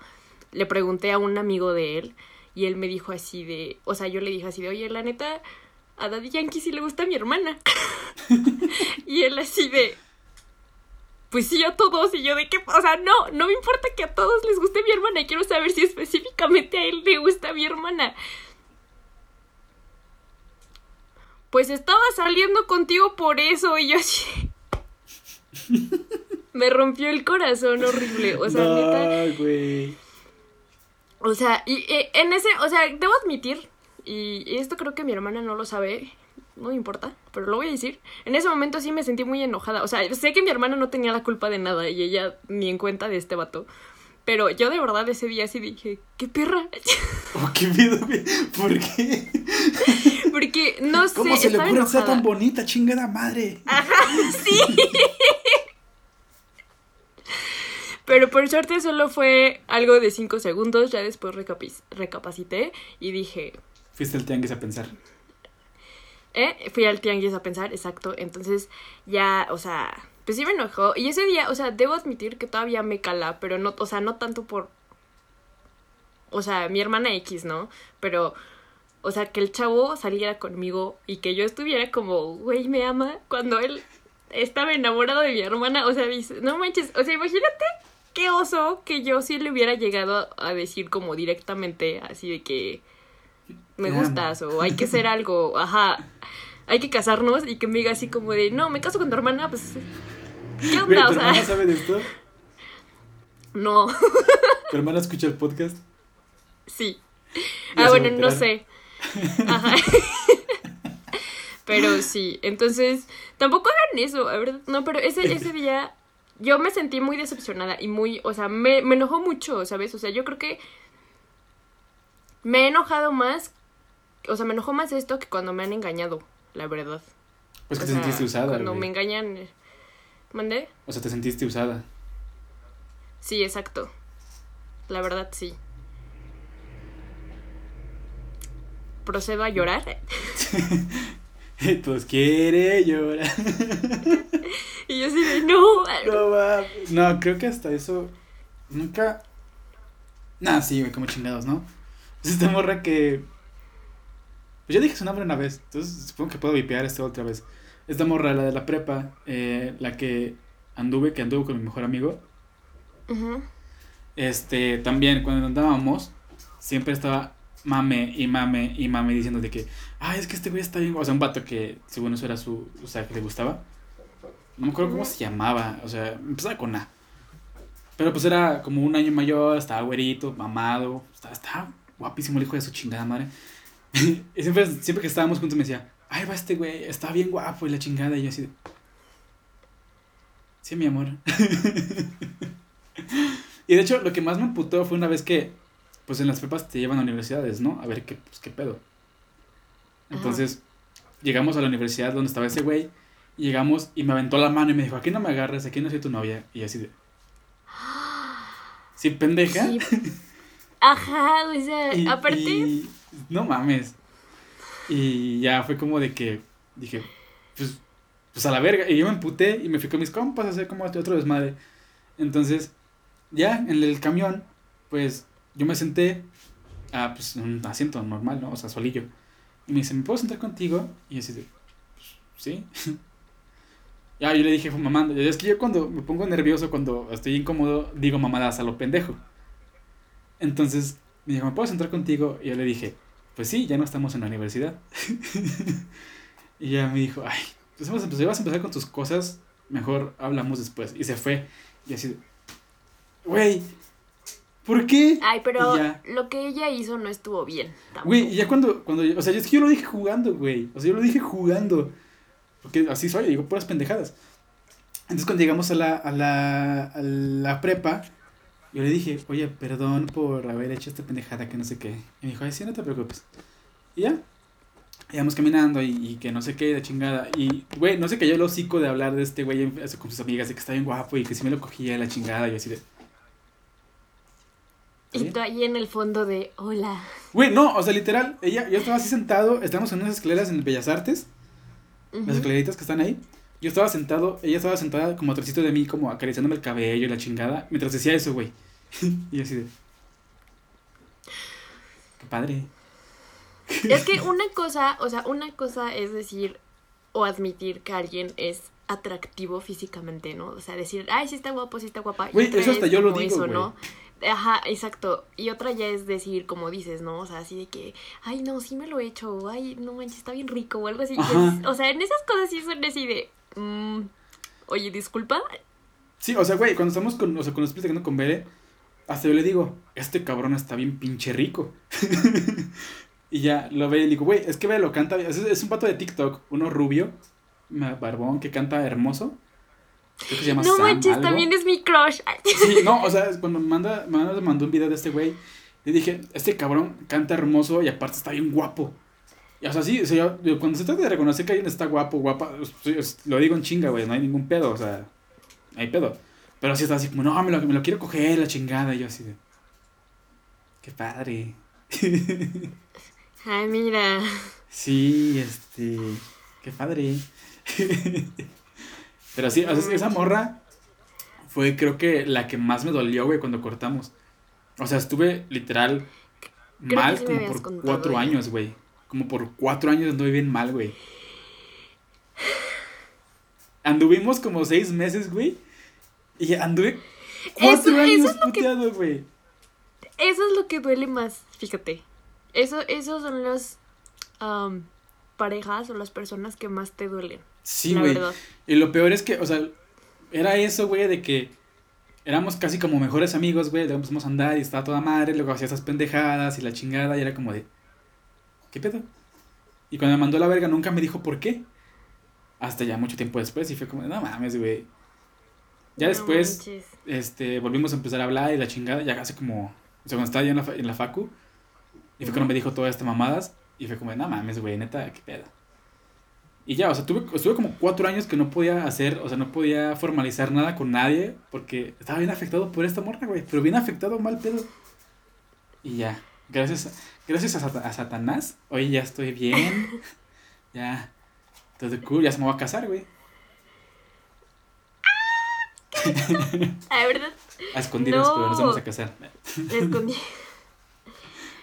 le pregunté a un amigo de él y él me dijo así de, o sea, yo le dije así de, oye, la neta, a Daddy Yankee sí le gusta mi hermana. y él así de, pues sí, a todos. Y yo de qué, o sea, no, no me importa que a todos les guste mi hermana. Quiero saber si específicamente a él le gusta mi hermana. Pues estaba saliendo contigo por eso. Y yo así. me rompió el corazón horrible. O sea, neta. no, güey. O sea, y eh, en ese, o sea, debo admitir, y esto creo que mi hermana no lo sabe, no me importa, pero lo voy a decir. En ese momento sí me sentí muy enojada. O sea, sé que mi hermana no tenía la culpa de nada y ella ni en cuenta de este vato. Pero yo de verdad ese día sí dije, qué perra. Oh, ¿Qué güey? ¿Por qué? Porque no sé. ¿Cómo se le ocurre ser tan bonita, chingada madre? Sí. Pero por suerte solo fue algo de cinco segundos. Ya después recapacité y dije, Fuiste al tianguis a pensar. ¿Eh? Fui al tianguis a pensar, exacto. Entonces, ya, o sea, pues sí me enojó. Y ese día, o sea, debo admitir que todavía me cala, pero no, o sea, no tanto por. O sea, mi hermana X, ¿no? Pero, o sea, que el chavo saliera conmigo y que yo estuviera como, güey, me ama, cuando él estaba enamorado de mi hermana. O sea, dice, no manches, o sea, imagínate qué oso que yo sí le hubiera llegado a decir como directamente, así de que me Te amo. gustas o hay que hacer algo, ajá, hay que casarnos y que me diga así como de, no, me caso con tu hermana, pues, ¿qué onda? ¿Tu O sea, hermana sabe de esto? no, ¿Tu hermana escucha el podcast? sí. Ah, bueno, no sé. Ajá. Pero sí, entonces, tampoco hagan eso, a ver, no, pero ese, ese día yo me sentí muy decepcionada y muy, o sea, me, me enojó mucho, ¿sabes? O sea, yo creo que me he enojado más, o sea, me enojó más esto que cuando me han engañado, la verdad. Pues que te sentiste usada, Cuando güey. me engañan. eh, ¿Mandé? O sea, te sentiste usada. Sí, exacto. La verdad, sí. Procedo a llorar. Pues quiere llorar. Y yo así de, no. No, mames. no, creo que hasta eso nunca. Nah, sí, güey, como chingados, ¿no? Es esta morra que. Pues ya dije su nombre una vez, entonces supongo que puedo vipear esto otra vez. Esta morra, la de la prepa, eh, la que anduve, que anduvo con mi mejor amigo. Este, también cuando andábamos, siempre estaba mame y mame y mame diciendo de que, ay, es que este güey está bien. O sea, un vato que según eso era su, o sea, que le gustaba. No me acuerdo cómo se llamaba, o sea, empezaba con A. Pero pues era como un año mayor, estaba güerito, mamado, estaba, estaba guapísimo el hijo de su chingada madre. y siempre, siempre que estábamos juntos me decía, ay, va este güey, está bien guapo y la chingada. Y yo así de, sí, mi amor. y de hecho, lo que más me emputó fue una vez que, pues en las prepas te llevan a universidades, ¿no? A ver qué, pues, qué pedo. Entonces, llegamos a la universidad donde estaba ese güey. Y llegamos y me aventó la mano y me dijo, aquí no me agarres, aquí no soy tu novia. Y así de... ¿Sí, pendeja? Sí. Ajá, o sea, Y- aparte. y- no mames. Y ya fue como de que dije, pues, pues a la verga. Y yo me emputé y me fui con mis compas a hacer como otro desmadre. Entonces, ya en el camión, pues yo me senté a pues, un asiento normal, ¿no? O sea, solillo. Y me dice, ¿me puedo sentar contigo? Y así de, pues, sí. ya yo le dije, fue mamando. Es que yo cuando me pongo nervioso, cuando estoy incómodo, digo mamadas a lo pendejo. Entonces me dijo, ¿me puedo sentar contigo? Y yo le dije, pues sí, ya no estamos en la universidad. y ya me dijo, ay, pues vamos a empezar, vas a empezar con tus cosas, mejor hablamos después. Y se fue. Y así, güey, ¿por qué? Ay, pero lo que ella hizo no estuvo bien. tampoco. Güey, y ya cuando, cuando, o sea, es que yo lo dije jugando, güey. O sea, yo lo dije jugando. Porque así soy, digo puras pendejadas. Entonces cuando llegamos a la, a la, a la prepa, yo le dije, oye, perdón por haber hecho esta pendejada que no sé qué. Y me dijo, ay, sí, no te preocupes. Y ya, íbamos caminando y, y que no sé qué, la chingada. Y, güey, no se cayó el hocico de hablar de este güey con sus amigas, de que está bien guapo y que si me lo cogía la chingada y así de... ¿Está Y tú ahí en el fondo de, hola. Güey, no, o sea, literal, ella, yo estaba así sentado, estábamos en unas escaleras en el Bellas Artes, las escaleritas que están ahí. Yo estaba sentado, ella estaba sentada como atrásito de mí, como acariciándome el cabello y la chingada, mientras decía eso, güey. y así de... Qué padre. Es que una cosa, o sea, una cosa es decir o admitir que alguien es atractivo físicamente, ¿no? O sea, decir, ay, sí está guapo, sí está guapa. Güey, eso hasta yo lo digo, eso. ¿no? Ajá, exacto. Y otra ya es decir, como dices, ¿no? O sea, así de que, ay, no, sí me lo he hecho, ay, no manches, está bien rico o algo así. Es- o sea, en esas cosas sí son así de, mm, oye, disculpa. Sí, o sea, güey, cuando estamos con, o sea, cuando estoy platicando con Bere, hasta yo le digo, este cabrón está bien pinche rico. y ya lo ve y le digo, güey, es que ve, lo canta, es, es un pato de TikTok, uno rubio, barbón, que canta hermoso. Creo que se llama No Sam, manches, algo. también es mi crush. Sí, no, o sea, cuando me manda, me manda- mandó un video de este güey, le dije, este cabrón canta hermoso y aparte está bien guapo. Y, o sea, sí, o sea, cuando se trata de reconocer que alguien está guapo, guapa, pues, lo digo en chinga, güey, no hay ningún pedo, o sea, no hay pedo. Pero sí está así como, no, me lo, me lo quiero coger, la chingada, y yo así de, qué padre. Ay, mira. Sí, este, qué padre. Pero sí, o sea, esa morra fue creo que la que más me dolió, güey, cuando cortamos. O sea, estuve literal mal sí como por contado cuatro ya. años, güey. Como por cuatro años anduve bien mal, güey. Anduvimos como seis meses, güey. Y anduve cuatro Eso- eso años es lo que- puteado, güey. Eso es lo que duele más, fíjate. Eso, esos son las parejas o las personas que más te duelen. Sí, güey. Y lo peor es que, o sea, era eso, güey, de que éramos casi como mejores amigos, güey. Luego empezamos a andar y estaba toda madre. Luego hacía esas pendejadas y la chingada. Y era como de, ¿qué pedo? Y cuando me mandó a la verga, nunca me dijo por qué. Hasta ya mucho tiempo después. Y fue como, de, no mames, güey. Ya No después, manches. este, volvimos a empezar a hablar y la chingada. Ya hace como, o sea, cuando estaba ya en la, en la facu. Y fue cuando me dijo todas estas mamadas. Y fue como, no mames, güey, neta, qué pedo. Y ya, o sea, tuve, estuve como cuatro años que no podía hacer, o sea, no podía formalizar nada con nadie porque estaba bien afectado por esta morra, güey. Pero bien afectado, mal pedo. Y ya, gracias, a- gracias a, Sata- a Satanás, hoy ya estoy bien. ya, todo cool, ya se me va a casar, güey. Ah, ¿verdad? A escondidas, No. pero nos vamos a casar.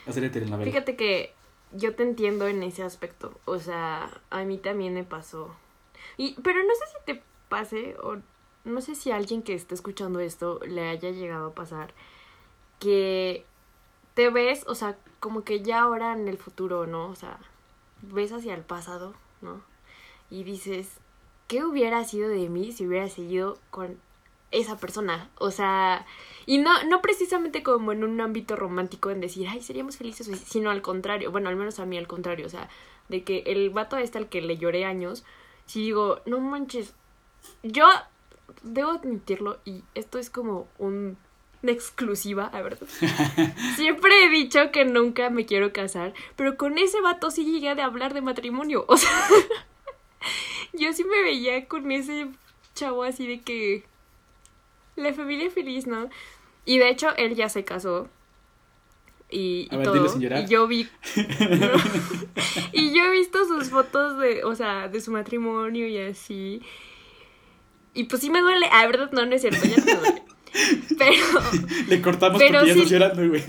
A telenovela. Fíjate que yo te entiendo en ese aspecto. O sea, a mí también me pasó. Y, pero no sé si te pase, o no sé si a alguien que esté escuchando esto le haya llegado a pasar, que te ves, o sea, como que ya ahora en el futuro, ¿no? O sea, ves hacia el pasado, ¿no? Y dices, ¿qué hubiera sido de mí si hubiera seguido con esa persona? O sea, y no, no precisamente como en un ámbito romántico en decir, ay, seríamos felices, sino al contrario, bueno, al menos a mí al contrario, o sea, de que el vato este al que le lloré años, si digo, no manches, yo debo admitirlo y esto es como un una exclusiva, a ver. Siempre he dicho que nunca me quiero casar, pero con ese vato sí llegué a hablar de matrimonio. O sea, yo sí me veía con ese chavo así de que la familia feliz, ¿no? Y de hecho él ya se casó. Y, todo. Y yo vi. y yo he visto sus fotos de, o sea, de su matrimonio y así. Y pues sí me duele. Ah, verdad, no, no es cierto, ya no me duele. Pero. Le cortamos pero porque ya sí. llorando, güey.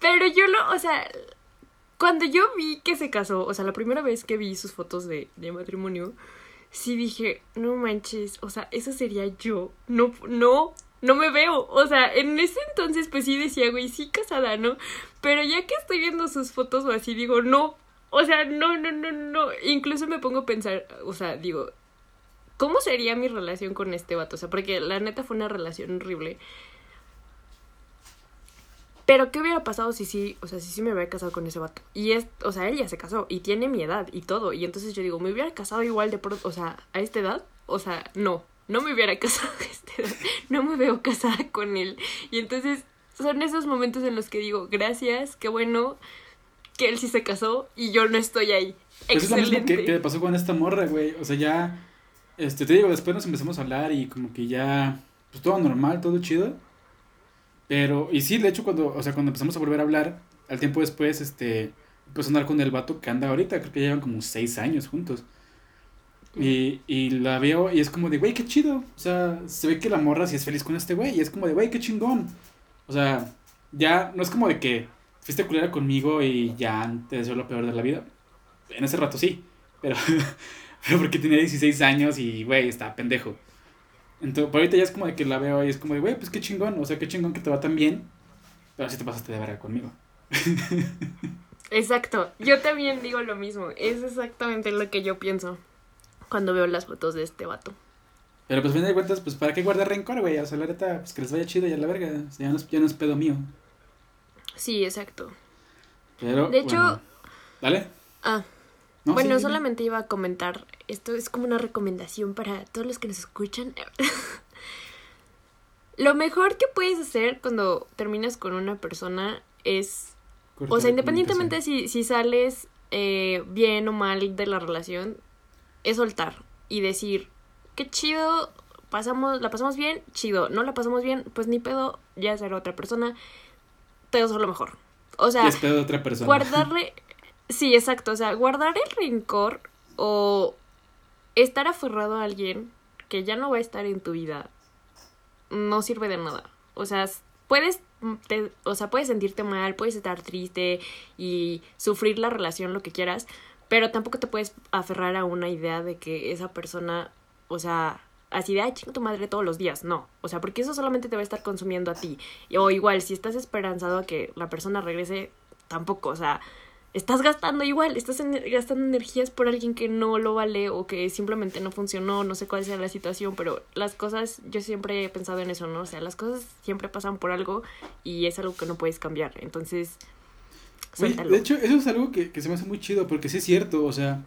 pero yo lo, o sea, cuando yo vi que se casó, o sea, la primera vez que vi sus fotos de, de matrimonio, sí dije, no manches, o sea, eso sería yo. No, no, no me veo. O sea, en ese entonces pues sí decía, güey, sí casada, ¿no? Pero ya que estoy viendo sus fotos o así, digo, no. O sea, no, no, no, no. Incluso me pongo a pensar, o sea, digo, ¿cómo sería mi relación con este vato? O sea, porque la neta fue una relación horrible. Pero, ¿qué hubiera pasado si sí, o sea, si sí me hubiera casado con ese vato? Y es, o sea, él ya se casó y tiene mi edad y todo. Y entonces yo digo, ¿me hubiera casado igual de pronto, o sea, a esta edad? O sea, no, no me hubiera casado a esta edad. No me veo casada con él. Y entonces son esos momentos en los que digo, gracias, qué bueno que él sí se casó y yo no estoy ahí. Pues es lo mismo que, que pasó con esta morra, güey. O sea, ya, este, te digo, después nos empezamos a hablar y como que ya, pues todo normal, todo chido. Pero, y sí, de hecho, cuando, o sea, cuando empezamos a volver a hablar, al tiempo después, este, empezó a andar con el vato que anda ahorita, creo que llevan como seis años juntos. Y, y la veo y es como de, güey, qué chido. O sea, se ve que la morra sí es feliz con este güey. Y es como de, güey, qué chingón. O sea, ya no es como de que fuiste culera conmigo y ya te deseo lo peor de la vida. En ese rato sí. Pero, pero porque tenía 16 años y, güey, está pendejo. Entonces, por ahorita ya es como de que la veo y es como de, güey, pues qué chingón, o sea, qué chingón que te va tan bien, pero así te pasaste de verga conmigo. Exacto, yo también digo lo mismo, es exactamente lo que yo pienso cuando veo las fotos de este vato. Pero pues, a fin de cuentas, pues, ¿para qué guardar rencor, güey? O sea, la neta, pues que les vaya chido y a la verga, ya no, es, ya no es pedo mío. Sí, exacto. Pero, de hecho... ¿Dale? Ah, bueno, solamente iba a comentar, esto es como una recomendación para todos los que nos escuchan. Lo mejor que puedes hacer cuando terminas con una persona es, o sea, independientemente si, si sales eh, bien o mal de la relación, es soltar y decir, qué chido, pasamos, la pasamos bien, chido, no la pasamos bien, pues ni pedo, ya será otra persona, te deseo lo mejor. O sea, otra persona. guardarle Sí, exacto. O sea, guardar el rencor o estar aferrado a alguien que ya no va a estar en tu vida no sirve de nada. O sea, puedes, o sea, puedes sentirte mal, puedes estar triste y sufrir la relación, lo que quieras, pero tampoco te puedes aferrar a una idea de que esa persona, o sea, así de, ay, chinga tu madre todos los días. No, o sea, porque eso solamente te va a estar consumiendo a ti. O igual, si estás esperanzado a que la persona regrese, tampoco, o sea, estás gastando igual, estás gastando energías por alguien que no lo vale o que simplemente no funcionó, no sé cuál sea la situación, pero las cosas, yo siempre he pensado en eso, ¿no? O sea, las cosas siempre pasan por algo y es algo que no puedes cambiar, entonces... de hecho, eso es algo que, se me hace muy chido, porque sí es cierto, o sea,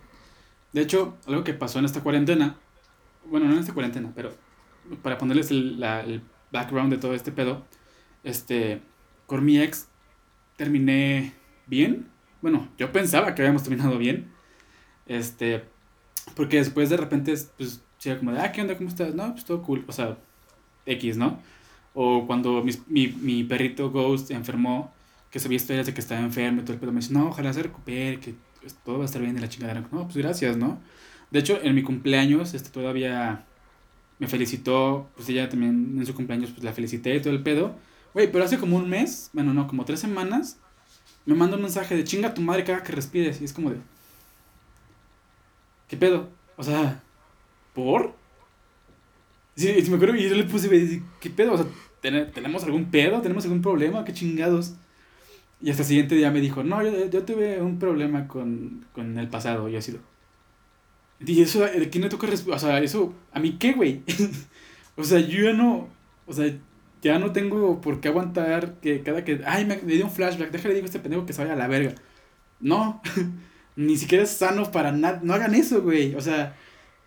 de hecho, algo que pasó en esta cuarentena, bueno, no en esta cuarentena, pero para ponerles el, el background de todo este pedo, este, con mi ex terminé bien, bueno, yo pensaba que habíamos terminado bien. Este, porque después de repente, pues, era como de, ah, ¿qué onda? ¿Cómo estás? No, pues todo cool. O sea, X, ¿no? O cuando mi, mi, perrito Ghost enfermó, que sabía historias de que estaba enfermo y todo el pedo, me dice, no, ojalá se recupere, que todo va a estar bien de la chingadera. No, pues gracias, ¿no? De hecho, en mi cumpleaños, este todavía me felicitó, pues ella también en su cumpleaños, pues la felicité y todo el pedo. Güey, pero hace como un mes, bueno, no, como tres semanas, me manda un mensaje de chinga tu madre cada que respires. Y es como de. ¿Qué pedo? O sea, ¿por? Sí, me acuerdo y yo le puse, ¿qué pedo? O sea, ¿tenemos algún pedo? ¿Tenemos algún problema? ¿Qué chingados? Y hasta el siguiente día me dijo, no, yo, yo tuve un problema con, con el pasado. Y así, y eso, ¿de quién me toca O sea, eso, ¿a mí qué, güey? o sea, yo ya no, o sea, ya no tengo por qué aguantar que cada que, ay, me, dio un flashback, déjale digo a este pendejo que se vaya a la verga. No, ni siquiera es sano para nada, no hagan eso, güey. O sea,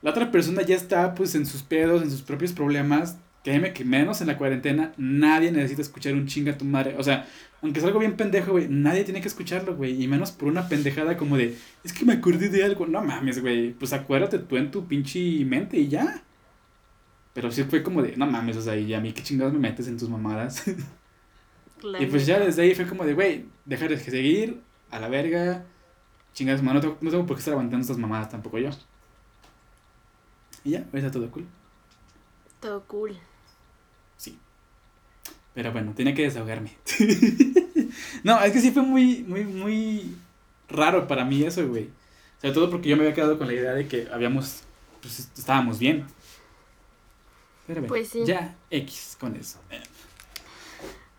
la otra persona ya está, pues, en sus pedos, en sus propios problemas. Créeme que menos en la cuarentena, nadie necesita escuchar un chinga a tu madre. O sea, aunque es algo bien pendejo, güey, nadie tiene que escucharlo, güey. Y menos por una pendejada como de, es que me acordé de algo. No mames, güey. Pues acuérdate tú en tu pinche mente y ya. Pero sí fue como de, no mames, o sea, y a mí qué chingados me metes en tus mamadas. y pues ya desde ahí fue como de, güey, dejar de seguir, a la verga. Chingados, no, tengo, no tengo por qué estar aguantando estas mamadas tampoco yo. Y ya, está todo cool. Todo cool. Pero bueno, tenía que desahogarme. no, es que sí fue muy, muy, muy raro para mí eso, güey. Sobre todo porque yo me había quedado con la idea de que habíamos, pues estábamos bien. Pero pues sí. ya X con eso.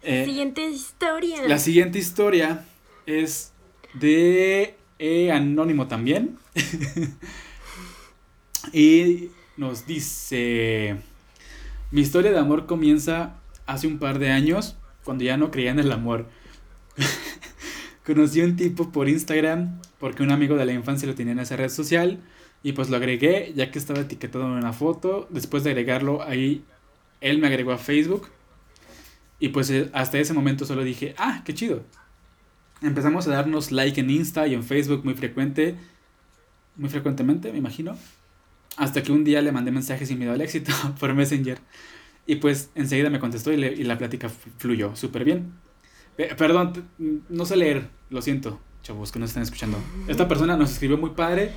Eh, siguiente historia. La siguiente historia es de e Anónimo también. y nos dice, mi historia de amor comienza hace un par de años, cuando ya no creía en el amor. Conocí a un tipo por Instagram porque un amigo de la infancia lo tenía en esa red social y pues lo agregué ya que estaba etiquetado en una foto. Después de agregarlo ahí, él me agregó a Facebook y pues eh, hasta ese momento solo dije, ah, qué chido. Empezamos a darnos like en Insta y en Facebook muy frecuente, muy frecuentemente, me imagino. Hasta que un día le mandé mensajes sin miedo al éxito por Messenger. Y pues enseguida me contestó y, y la plática fluyó súper bien. perdón, no sé leer, lo siento, chavos que nos están escuchando. Esta persona nos escribió muy padre,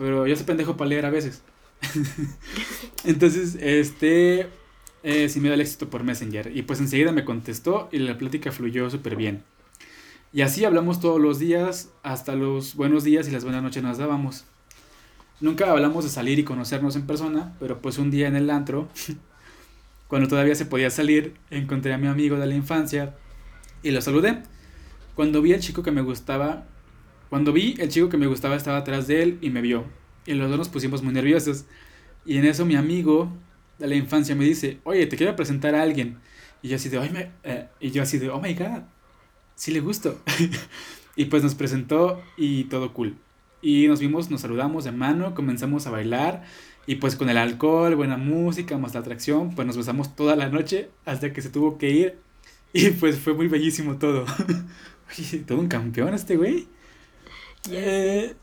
pero yo soy pendejo para leer a veces. Entonces, este, eh, sí me da el éxito por Messenger. Y pues enseguida me contestó y la plática fluyó súper bien. Y así hablamos todos los días, hasta los buenos días y las buenas noches nos dábamos. Nunca hablamos de salir y conocernos en persona, pero pues un día en el antro cuando todavía se podía salir, encontré a mi amigo de la infancia y lo saludé. Cuando vi al chico que me gustaba, cuando vi el chico que me gustaba estaba atrás de él y me vio. Y los dos nos pusimos muy nerviosos. Y en eso mi amigo de la infancia me dice, oye, te quiero presentar a alguien. Y yo así de, me... Eh", y yo así de, oh my god, sí le gusto. y pues nos presentó y todo cool. Y nos vimos, nos saludamos de mano, comenzamos a bailar y pues con el alcohol, buena música, más la atracción, pues nos besamos toda la noche hasta que se tuvo que ir. Y pues fue muy bellísimo todo. Oye, todo un campeón este güey. Eh,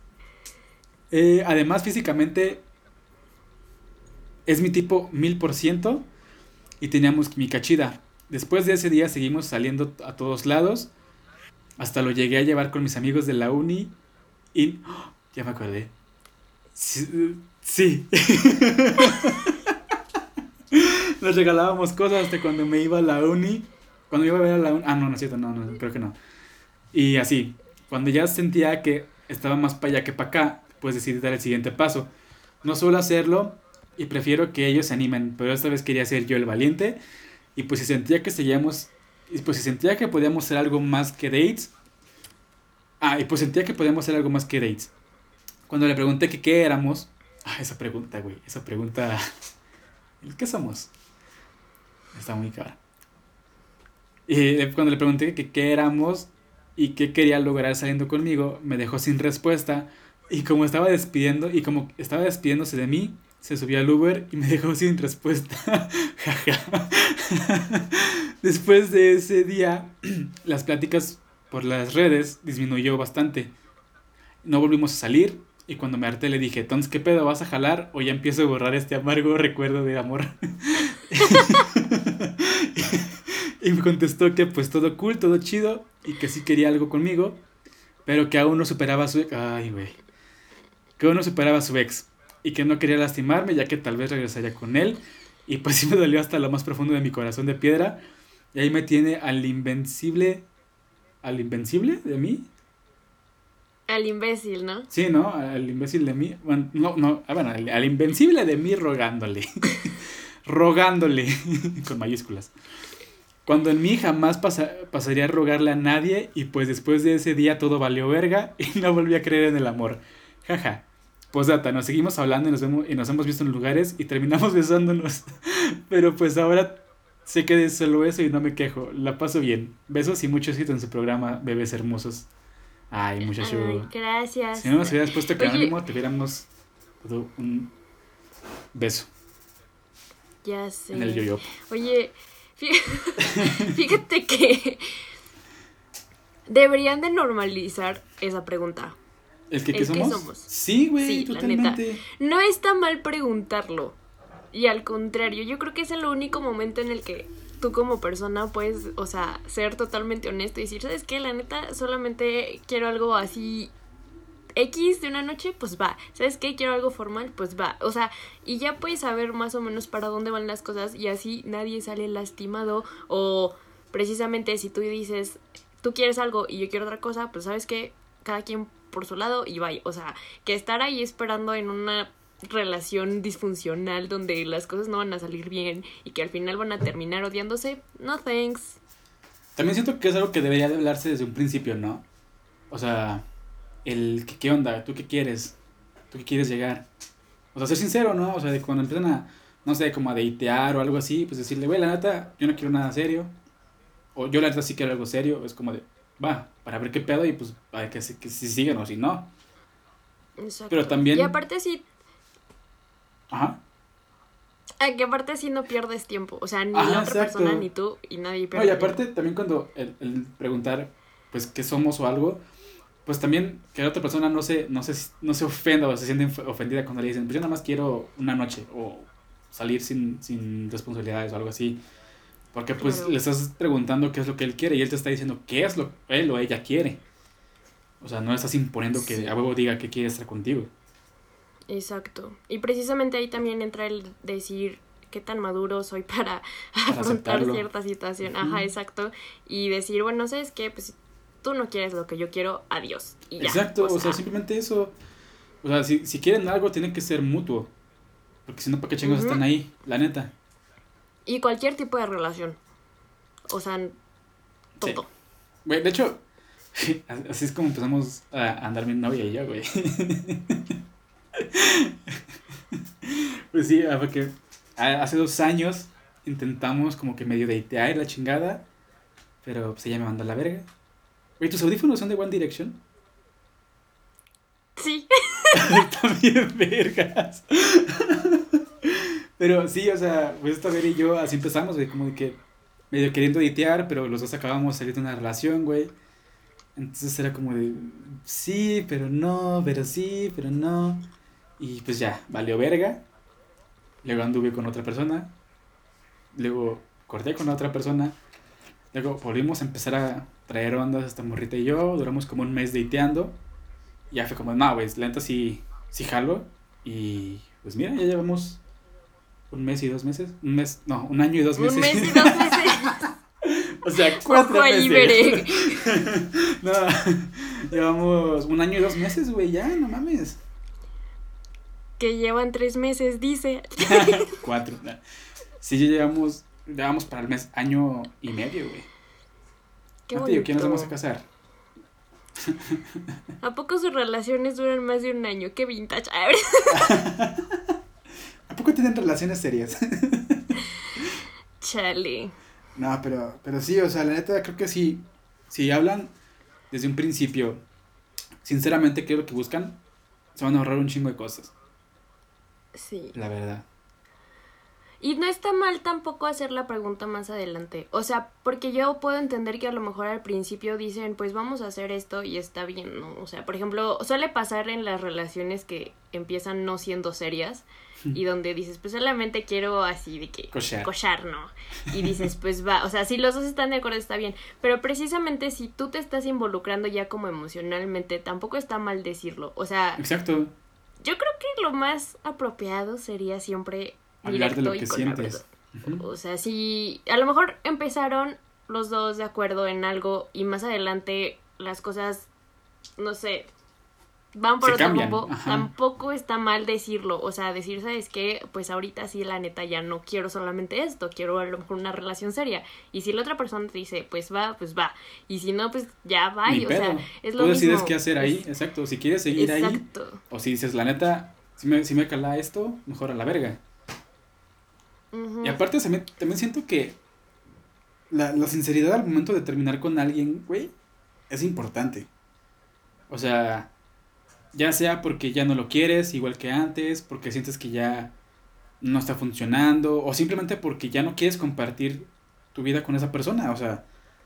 eh, además, físicamente es mi tipo mil por ciento y teníamos mi cachida. Después de ese día seguimos saliendo a todos lados. Hasta lo llegué a llevar con mis amigos de la uni. Y. ¡oh! ya me acordé. Sí. Nos regalábamos cosas hasta cuando me iba a la uni. Cuando iba a ver a la uni. Ah, no, no es cierto, no, no, creo que no. Y así, cuando ya sentía que estaba más para allá que para acá, pues decidí dar el siguiente paso. No suelo hacerlo y prefiero que ellos se animen, pero esta vez quería ser yo el valiente. Y pues si sentía que seguíamos. Y pues si sentía que podíamos ser algo más que dates. Ah, y pues sentía que podíamos ser algo más que dates. Cuando le pregunté que qué éramos, Ah, esa pregunta, güey. Esa pregunta. ¿Qué somos? Está muy cara. Y cuando le pregunté que qué éramos y qué quería lograr saliendo conmigo, me dejó sin respuesta. Y como estaba despidiendo, y como estaba despidiéndose de mí, se subió al Uber y me dejó sin respuesta. Después de ese día, las pláticas por las redes disminuyó bastante. No volvimos a salir y cuando me harté le dije, entonces, ¿qué pedo? ¿Vas a jalar o ya empiezo a borrar este amargo recuerdo de amor? y me contestó que pues todo cool, todo chido y que sí quería algo conmigo, pero que aún no superaba a su ex. Ay, güey. Que aún no superaba a su ex y que no quería lastimarme ya que tal vez regresaría con él. Y pues sí me dolió hasta lo más profundo de mi corazón de piedra. Y ahí me tiene al invencible. ¿Al invencible de mí? Al imbécil, ¿no? Sí, ¿no? Al imbécil de mí. Bueno, no, no. Ah, bueno, al, invencible de mí rogándole. rogándole. con mayúsculas. Cuando en mí jamás pasa- pasaría a rogarle a nadie y pues después de ese día todo valió verga y no volví a creer en el amor. Jaja. Posdata, nos seguimos hablando y nos, vemos, y nos hemos visto en lugares y terminamos besándonos. Pero pues ahora sé que es solo eso y no me quejo. La paso bien. Besos y mucho éxito en su programa, bebés hermosos. Ay, muchacho. Ay, gracias. Si no nos hubieras puesto que Oye. anónimo, te hubiéramos dado un beso Ya sé. en el yo-yo. Oye, fíjate que deberían de normalizar esa pregunta. ¿El que, ¿El que qué somos? somos? Sí, güey, Sí, la totalmente. No está mal preguntarlo. Y al contrario, yo creo que es el único momento en el que tú como persona puedes, o sea, ser totalmente honesto y decir, ¿sabes qué? La neta, solamente quiero algo así X de una noche, pues va. ¿Sabes qué? Quiero algo formal, pues va. O sea, y ya puedes saber más o menos para dónde van las cosas y así nadie sale lastimado o precisamente si tú dices, tú quieres algo y yo quiero otra cosa, pues sabes que cada quien por su lado y vaya. O sea, que estar ahí esperando en una relación disfuncional donde las cosas no van a salir bien y que al final van a terminar odiándose, no thanks. También siento que es algo que debería de hablarse desde un principio, ¿no? O sea, el que, qué onda, tú qué quieres, tú qué quieres llegar. O sea, ser sincero, ¿no? O sea, de cuando empiezan a, no sé, como a deitear o algo así, pues decirle, güey, la neta, yo no quiero nada serio. O yo la neta sí quiero algo serio. Es como de, va, para ver qué pedo y pues para que, que si siguen o si no. Exacto. Pero también- Y aparte sí, Ajá. ah, que aparte sí no pierdes tiempo. O sea, ni Ajá, la otra exacto. persona ni tú y nadie No, pierde y aparte también cuando el, el preguntar, pues, qué somos o algo, pues también que la otra persona no se, no se, no se ofenda o se siente ofendida cuando le dicen, pues yo nada más quiero una noche o salir sin, sin responsabilidades o algo así. Porque pues Claro. le estás preguntando qué es lo que él quiere y él te está diciendo qué es lo que él o ella quiere. O sea, no estás imponiendo que a huevo diga que quiere estar contigo. Exacto. Y precisamente ahí también entra el decir qué tan maduro soy para, afrontar aceptarlo. cierta situación. Ajá, exacto. Y decir, bueno, ¿sabes qué? Pues tú no quieres lo que yo quiero, adiós. Y ya. Exacto, o sea, simplemente eso. O sea, si, si quieren algo, tiene que ser mutuo. Porque si no, ¿para qué chingos están ahí? La neta. Y cualquier tipo de relación. O sea, todo. Güey, de hecho, así es como empezamos a andar mi novia y yo, güey. pues sí, ah, porque hace dos años intentamos como que medio datear la chingada. Pero pues ella me mandó a la verga. Güey, ¿tus audífonos son de One Direction? Sí. También vergas. pero sí, o sea, pues esta vez y yo así empezamos, güey, como de que medio queriendo editear, pero los dos acabamos de salir de una relación, güey. Entonces era como de, sí, pero no, pero sí, pero no. Y pues ya, valió verga. Luego anduve con otra persona. Luego corté con otra persona. Luego volvimos a empezar a traer ondas esta morrita y yo. Duramos como un mes dateando. Y ya fue como, no, güey, la neta sí, sí jalo. Y pues mira, ya llevamos un mes y dos meses. Un mes, no, un año y dos meses. Un mes y dos meses. o sea, cuatro meses. veré. no, llevamos un año y dos meses, güey, ya, no mames. Que llevan tres meses, dice. Cuatro. no. Sí, ya llevamos, llevamos para el mes año y medio, güey. Qué ¿quién nos vamos a casar? ¿A poco sus relaciones duran más de un año? Qué vintage. ¿A poco tienen relaciones serias? Chale. No, pero, pero sí, o sea, la neta, creo que sí. Si hablan desde un principio, sinceramente, qué es lo que buscan, se van a ahorrar un chingo de cosas, Sí. la verdad. Y no está mal tampoco hacer la pregunta más adelante. O sea, porque yo puedo entender que a lo mejor al principio dicen, pues vamos a hacer esto y está bien, ¿no? O sea, por ejemplo, suele pasar en las relaciones que empiezan no siendo serias y donde dices, pues solamente quiero así de que Cochar. cochar, ¿no? Y dices, pues va, o sea, si los dos están de acuerdo está bien, pero precisamente si tú te estás involucrando ya como emocionalmente, tampoco está mal decirlo. O sea, Exacto. yo creo que lo más apropiado sería siempre Hablar de lo que sientes. O sea, si a lo mejor empezaron los dos de acuerdo en algo y más adelante las cosas, no sé, van por Se otro rumbo, tampoco está mal decirlo. O sea, decir, ¿sabes qué? Pues ahorita sí, la neta, ya no quiero solamente esto, quiero a lo mejor una relación seria. Y si la otra persona te dice, pues va, pues va. Y si no, pues ya va. Y, o pedo. sea, es lo Tú decides mismo. qué hacer ahí, Es- exacto. Si quieres seguir ahí, o si dices, la neta, si me, si me cala esto, mejor a la verga. Y aparte también, también siento que la, la sinceridad al momento de terminar con alguien, güey, es importante. O sea, ya sea porque ya no lo quieres igual que antes, porque sientes que ya no está funcionando, o simplemente porque ya no quieres compartir tu vida con esa persona. O sea,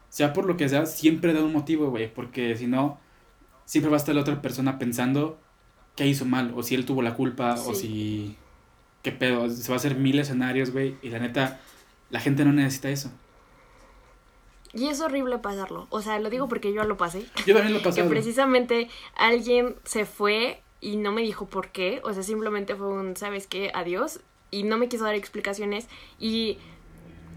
sea por lo que sea, siempre da un motivo, güey, porque si no, siempre va a estar la otra persona pensando qué hizo mal, o si él tuvo la culpa, o si... ¿Qué pedo? Se va a hacer mil escenarios, güey, y la neta, la gente no necesita eso. Y es horrible pasarlo. O sea, lo digo porque yo lo pasé. Yo también lo he que precisamente alguien se fue y no me dijo por qué, o sea, simplemente fue un, ¿sabes qué? Adiós. Y no me quiso dar explicaciones. Y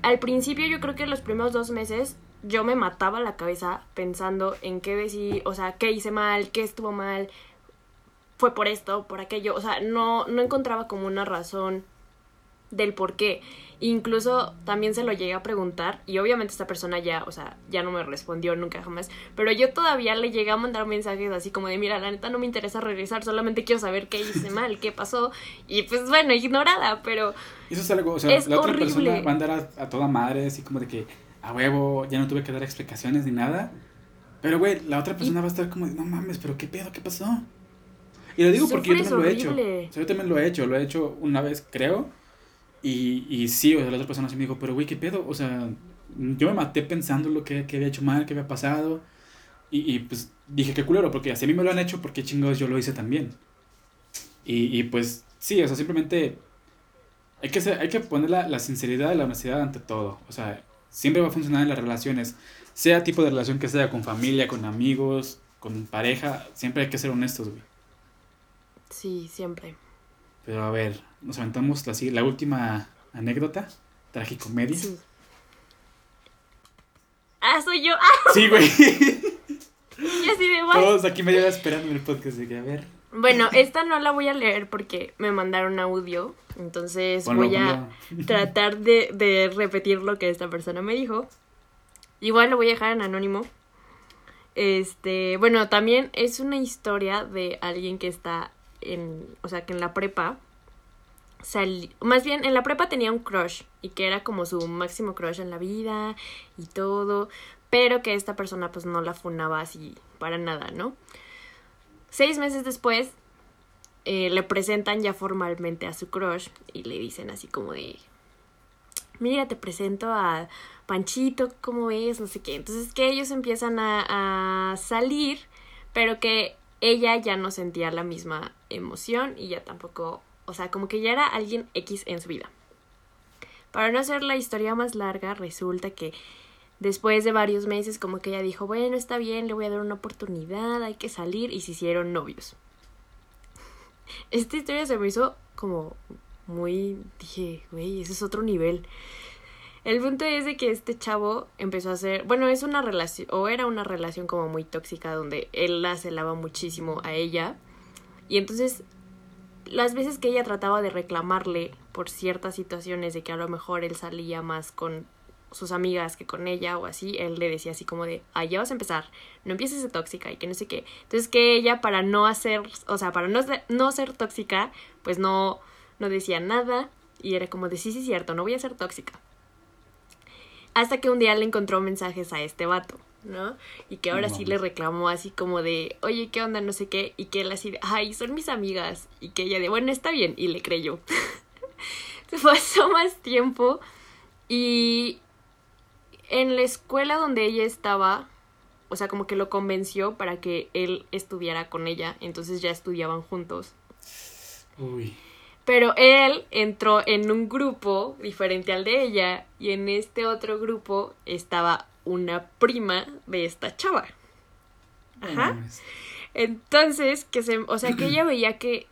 al principio yo creo que los primeros dos meses yo me mataba la cabeza pensando en qué decir, o sea, qué hice mal, qué estuvo mal, fue por esto, por aquello, o sea, no, no encontraba como una razón del por qué. Incluso también se lo llegué a preguntar y obviamente esta persona ya, o sea, ya no me respondió nunca jamás, pero yo todavía le llegué a mandar mensajes así como de, mira, la neta no me interesa regresar, solamente quiero saber qué hice mal, qué pasó y pues bueno, ignorada, pero Eso es algo, o sea, Es la otra horrible. persona va a andar a, a toda madre, así como de que, a huevo, ya no tuve que dar explicaciones ni nada. Pero, güey, la otra persona va a estar como de, no mames, pero qué pedo, qué pasó. Y lo digo porque yo también lo he hecho. O sea, yo también lo he hecho, lo he hecho una vez, creo. Y, y sí, o sea, la otra persona sí me dijo, pero güey, qué pedo. O sea, yo me maté pensando lo que, que había hecho mal, que había pasado. Y, y pues dije, qué culero, porque así a mí me lo han hecho, porque chingados yo lo hice también. Y, y pues sí, o sea, simplemente hay que, ser- hay que poner la, la sinceridad y la honestidad ante todo. O sea, siempre va a funcionar en las relaciones. Sea tipo de relación que sea, con familia, con amigos, con pareja, siempre hay que ser honestos, güey. Sí, siempre. Pero a ver, nos aventamos la, la última anécdota, tragicomedia. Sí. Ah, soy yo. Ah, Sí, güey. y así de "Bye". Todos aquí medio hora esperando en el podcast de que, a ver. Bueno, esta no la voy a leer porque me mandaron audio, entonces voy a tratar de, de repetir lo que esta persona me dijo. Igual lo voy a dejar en anónimo. Este, bueno, también es una historia de alguien que está o sea, que en la prepa más bien en la prepa tenía un crush y que era como su máximo crush en la vida y todo, pero que esta persona pues no la funaba así para nada, ¿no? Seis meses después eh, le presentan ya formalmente a su crush y le dicen así como de, mira, te presento a Panchito, ¿cómo ves? No sé qué. Entonces que ellos empiezan a salir, pero que ella ya no sentía la misma emoción y ya tampoco, o sea, como que ya era alguien X en su vida. Para no hacer la historia más larga, resulta que después de varios meses como que ella dijo, bueno, está bien, le voy a dar una oportunidad, hay que salir y se hicieron novios. Esta historia se me hizo como muy, dije, güey, ese es otro nivel. El punto es de que este chavo empezó a hacer, bueno, es una relación, o era una relación como muy tóxica donde él la celaba muchísimo a ella. Y entonces, las veces que ella trataba de reclamarle por ciertas situaciones de que a lo mejor él salía más con sus amigas que con ella o así, él le decía así como de, ah, ya vas a empezar, no empieces de tóxica y que no sé qué. Entonces que ella para no hacer, o sea, para no no ser tóxica, pues no, no decía nada y era como de, sí, sí, cierto, no voy a ser tóxica. Hasta que un día le encontró mensajes a este vato, ¿no? Y que ahora No sí le reclamó así como de, oye, ¿qué onda? No sé qué. Y que él así de, ay, son mis amigas. Y que ella de, bueno, está bien. Y le creyó. Se pasó más tiempo y en la escuela donde ella estaba, o sea, como que lo convenció para que él estudiara con ella. Entonces ya estudiaban juntos. Uy. Pero él entró en un grupo diferente al de ella y en este otro grupo estaba una prima de esta chava. Ajá. Entonces, que se, o sea, que ella veía que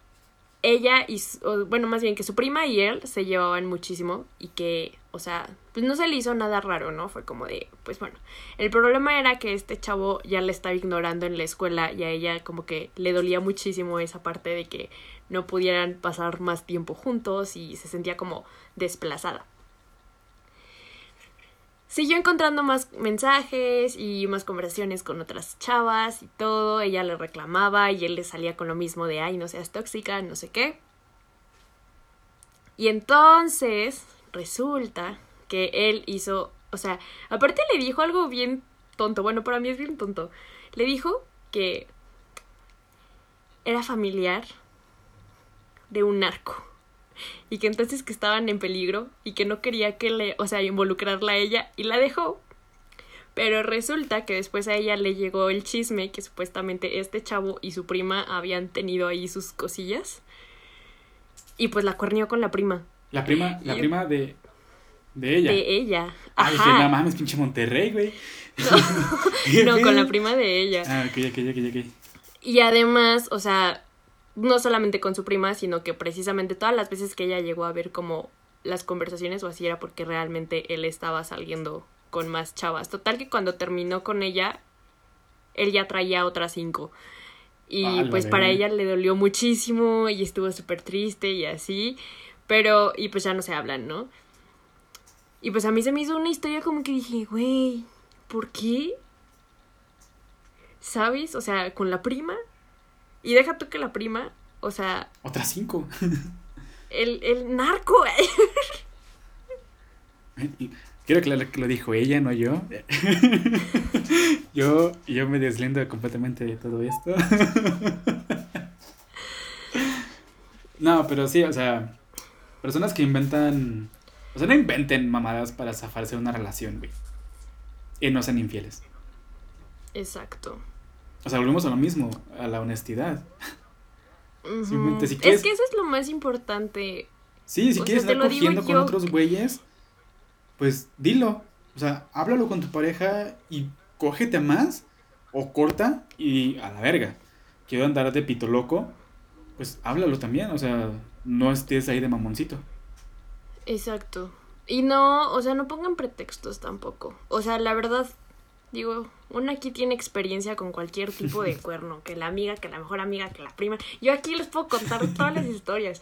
ella y, bueno, más bien que su prima y él se llevaban muchísimo y que, o sea, pues no se le hizo nada raro, ¿no? Fue como de, pues bueno, el problema era que este chavo ya le estaba ignorando en la escuela y a ella como que le dolía muchísimo esa parte de que no pudieran pasar más tiempo juntos y se sentía como desplazada. Siguió encontrando más mensajes y más conversaciones con otras chavas y todo. Ella le reclamaba y él le salía con lo mismo de, ay, no seas tóxica, no sé qué. Y entonces resulta que él hizo, o sea, aparte le dijo algo bien tonto, bueno, para mí es bien tonto. Le dijo que era familiar de un narco y que entonces que estaban en peligro y que no quería que le, o sea, involucrarla a ella y la dejó. Pero resulta que después a ella le llegó el chisme que supuestamente este chavo y su prima habían tenido ahí sus cosillas. Y pues la cuernió con la prima. La prima, la prima de, de ella. De ella. Ah, dije, no mames, pinche Monterrey, güey. No, con la prima de ella. Ah, ok, ok, ok, ok. Y además, o sea, no solamente con su prima, sino que precisamente todas las veces que ella llegó a ver como las conversaciones o así era porque realmente él estaba saliendo con más chavas. Total que cuando terminó con ella, él ya traía otras cinco. Y Ah, pues para ella le dolió muchísimo y estuvo súper triste y así. Pero, y pues ya no se hablan, ¿no? Y pues a mí se me hizo una historia como que dije, güey, ¿por qué? ¿Sabes? O sea, con la prima. Y deja tú que la prima, o sea, Otras cinco. el, el narco. Quiero aclarar que lo dijo ella, no yo. yo, yo me deslindo completamente de todo esto. no, pero sí, o sea, personas que inventan, o sea, no inventen mamadas para zafarse de una relación, güey. Y no sean infieles. Exacto. O sea, volvemos a lo mismo, a la honestidad. Ujú. Simplemente, si quieres- Es que eso es lo más importante. Sí, si O quieres sea, estar cogiendo con yo. otros güeyes, pues dilo. O sea, háblalo con tu pareja y cógete más o corta y a la verga. Quiero andar de pito loco, pues háblalo también. O sea, no estés ahí de mamoncito. Exacto. Y no, o sea, no pongan pretextos tampoco. O sea, la verdad, digo, uno aquí tiene experiencia con cualquier tipo de cuerno, que la amiga, que la mejor amiga, que la prima. Yo aquí les puedo contar todas las historias.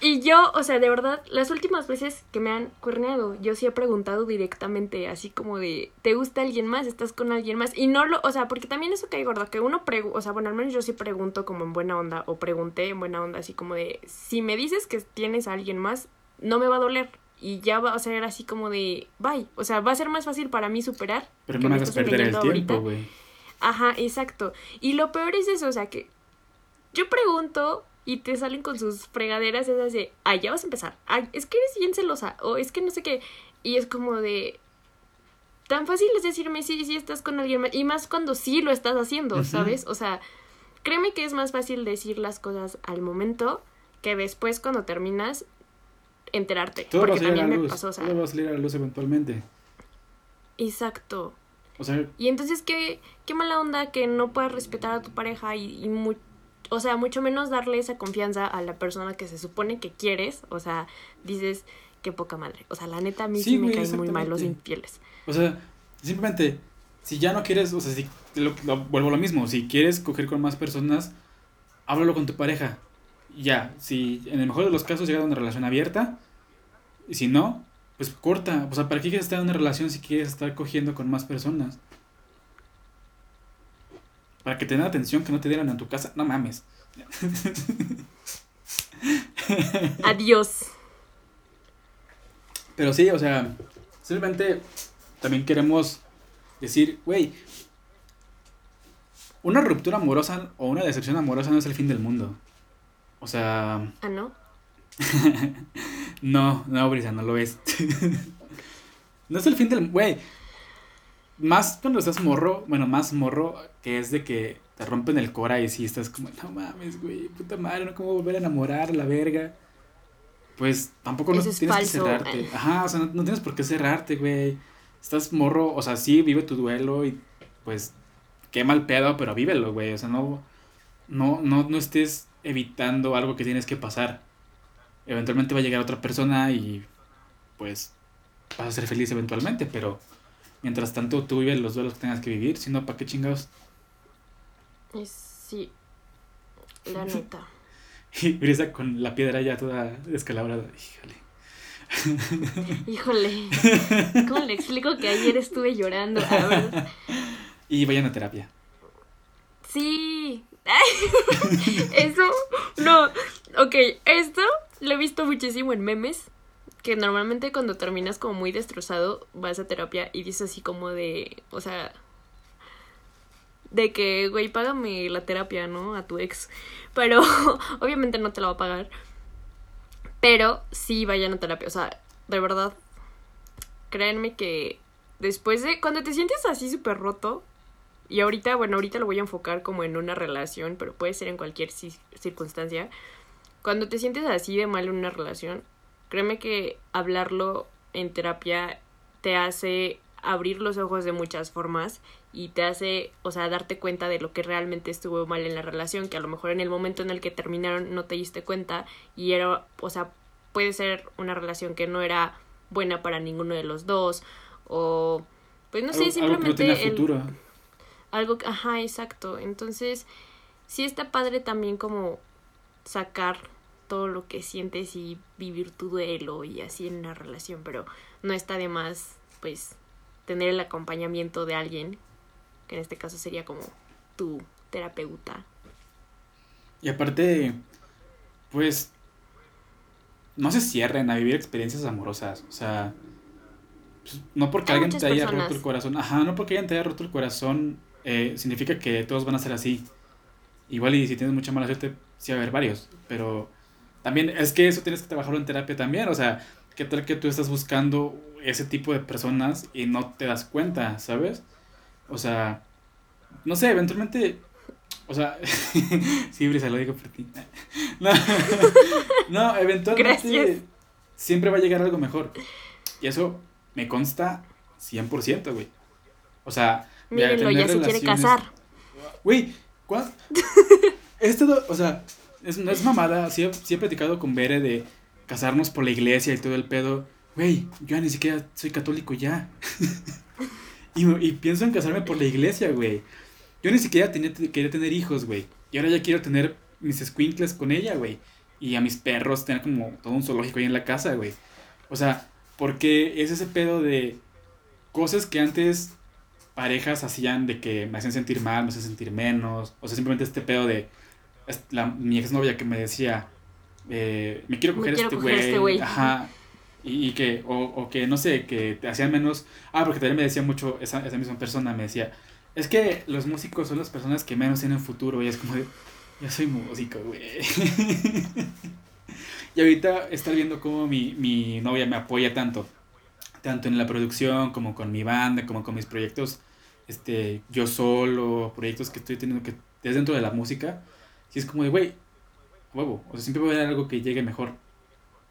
Y yo, o sea, de verdad, las últimas veces que me han cuerneado, yo sí he preguntado directamente, así como de, ¿te gusta alguien más? ¿Estás con alguien más? Y no lo, o sea, porque también eso cae gordo, que uno pregunta, o sea, bueno, al menos yo sí pregunto como en buena onda, o pregunté en buena onda, así como de, si me dices que tienes a alguien más, no me va a doler. Y ya va a ser así como de, bye. O sea, va a ser más fácil para mí superar. Pero no me hagas perder el tiempo, güey. Ajá, exacto. Y lo peor es eso, o sea, que yo pregunto y te salen con sus fregaderas esas de, ay, ya vas a empezar. Ay, es que eres bien celosa. O es que no sé qué. Y es como de... Tan fácil es decirme sí, sí estás con alguien más. Y más cuando sí lo estás haciendo. ¿sabes? O sea, créeme que es más fácil decir las cosas al momento que después cuando terminas enterarte. Todo va a porque salir a también la me luz. pasó, o sea, Todo va a salir a la luz eventualmente. exacto. O sea, Y entonces, qué, qué mala onda que no puedas respetar a tu pareja y, y o sea, mucho menos darle esa confianza a la persona que se supone que quieres. O sea, dices, qué poca madre. O sea, la neta, a mí sí, Sí, me caen muy mal los infieles. O sea, simplemente, si ya no quieres, o sea, si, lo, lo- vuelvo a lo mismo, si quieres coger con más personas, háblalo con tu pareja. Ya, si en el mejor de los casos llega a una relación abierta, y si no, pues corta. O sea, ¿para qué quieres estar en una relación si quieres estar cogiendo con más personas? Para que te den atención que no te dieran en tu casa, no mames. Adiós. Pero sí, o sea, simplemente también queremos decir, güey, una ruptura amorosa o una decepción amorosa no es el fin del mundo. O sea, Ah, ¿no? no, no, Brisa, no lo es. no es el fin del... Güey, más cuando estás morro, bueno, más morro, que es de que te rompen el cora y si estás como, no mames, güey, puta madre, no cómo volver a enamorar, la verga. Pues tampoco no tienes que falso. cerrarte. Ajá, o sea, no, no tienes por qué cerrarte, güey. Estás morro, o sea, sí, vive tu duelo y pues qué mal pedo, pero vívelo, güey. O sea, no, no, no, no estés evitando algo que tienes que pasar. Eventualmente va a llegar otra persona y pues vas a ser feliz eventualmente, pero mientras tanto tú vives los duelos que tengas que vivir, si no, ¿para qué chingados? Sí, la neta. y Brisa con la piedra ya toda descalabrada, híjole. Híjole. ¿Cómo le explico que ayer estuve llorando? Y vayan a terapia. Sí. Eso, no. Ok, esto lo he visto muchísimo en memes. Que normalmente cuando terminas como muy destrozado, vas a terapia y dices así como de, o sea, de que, güey, págame la terapia, ¿no? A tu ex. Pero obviamente no te la va a pagar. Pero sí vayan a terapia. O sea, de verdad, créanme que después de, cuando te sientes así súper roto, y ahorita, bueno, ahorita lo voy a enfocar como en una relación, pero puede ser en cualquier circunstancia. Cuando te sientes así de mal en una relación, créeme que hablarlo en terapia te hace abrir los ojos de muchas formas y te hace, o sea, darte cuenta de lo que realmente estuvo mal en la relación, que a lo mejor en el momento en el que terminaron no te diste cuenta y era, o sea, puede ser una relación que no era buena para ninguno de los dos o pues no sé, simplemente futuro algo, ajá, exacto. Entonces, sí está padre también como sacar todo lo que sientes y vivir tu duelo y así en una relación, pero no está de más, pues, tener el acompañamiento de alguien, que en este caso sería como tu terapeuta. Y aparte, pues, no se cierren a vivir experiencias amorosas, o sea, pues, no porque alguien te haya roto el corazón, ajá, no porque alguien te haya roto el corazón eh, significa que todos van a ser así. Igual y si tienes mucha mala suerte, sí va a haber varios, pero también es que eso tienes que trabajarlo en terapia también, o sea, ¿qué tal que tú estás buscando ese tipo de personas y no te das cuenta, ¿sabes? O sea, no sé, eventualmente, o sea, sí, Brisa, lo digo por ti. No, no eventualmente siempre va a llegar algo mejor. Y eso me consta 100%, güey. O sea, Mírenlo, ya se quiere casar. Güey, ¿cuál? Esto, o sea, es, no es mamada. Sí, he platicado con Bere de casarnos por la iglesia y todo el pedo. Güey, yo ni siquiera soy católico ya. y, y, pienso en casarme por la iglesia, güey. Yo ni siquiera tenía, quería tener hijos, güey. Y ahora ya quiero tener mis squinkles con ella, güey. Y a mis perros tener como todo un zoológico ahí en la casa, güey. O sea, porque es ese pedo de cosas que antes parejas hacían de que me hacían sentir mal, me hacían sentir menos, o sea, simplemente este pedo de la, mi exnovia que me decía, eh, me quiero coger, este, este güey, ajá, y, que, o, o, que, no sé, que te hacían menos, ah, porque también me decía mucho esa, esa misma persona, me decía, es que los músicos son las personas que menos tienen futuro, y es como de, yo soy músico, güey. y ahorita estar viendo cómo mi, mi novia me apoya tanto, tanto en la producción como con mi banda, como con mis proyectos este, yo solo, proyectos que estoy teniendo que es dentro de la música, si es como de, güey, huevo, o sea, siempre va a haber algo que llegue mejor,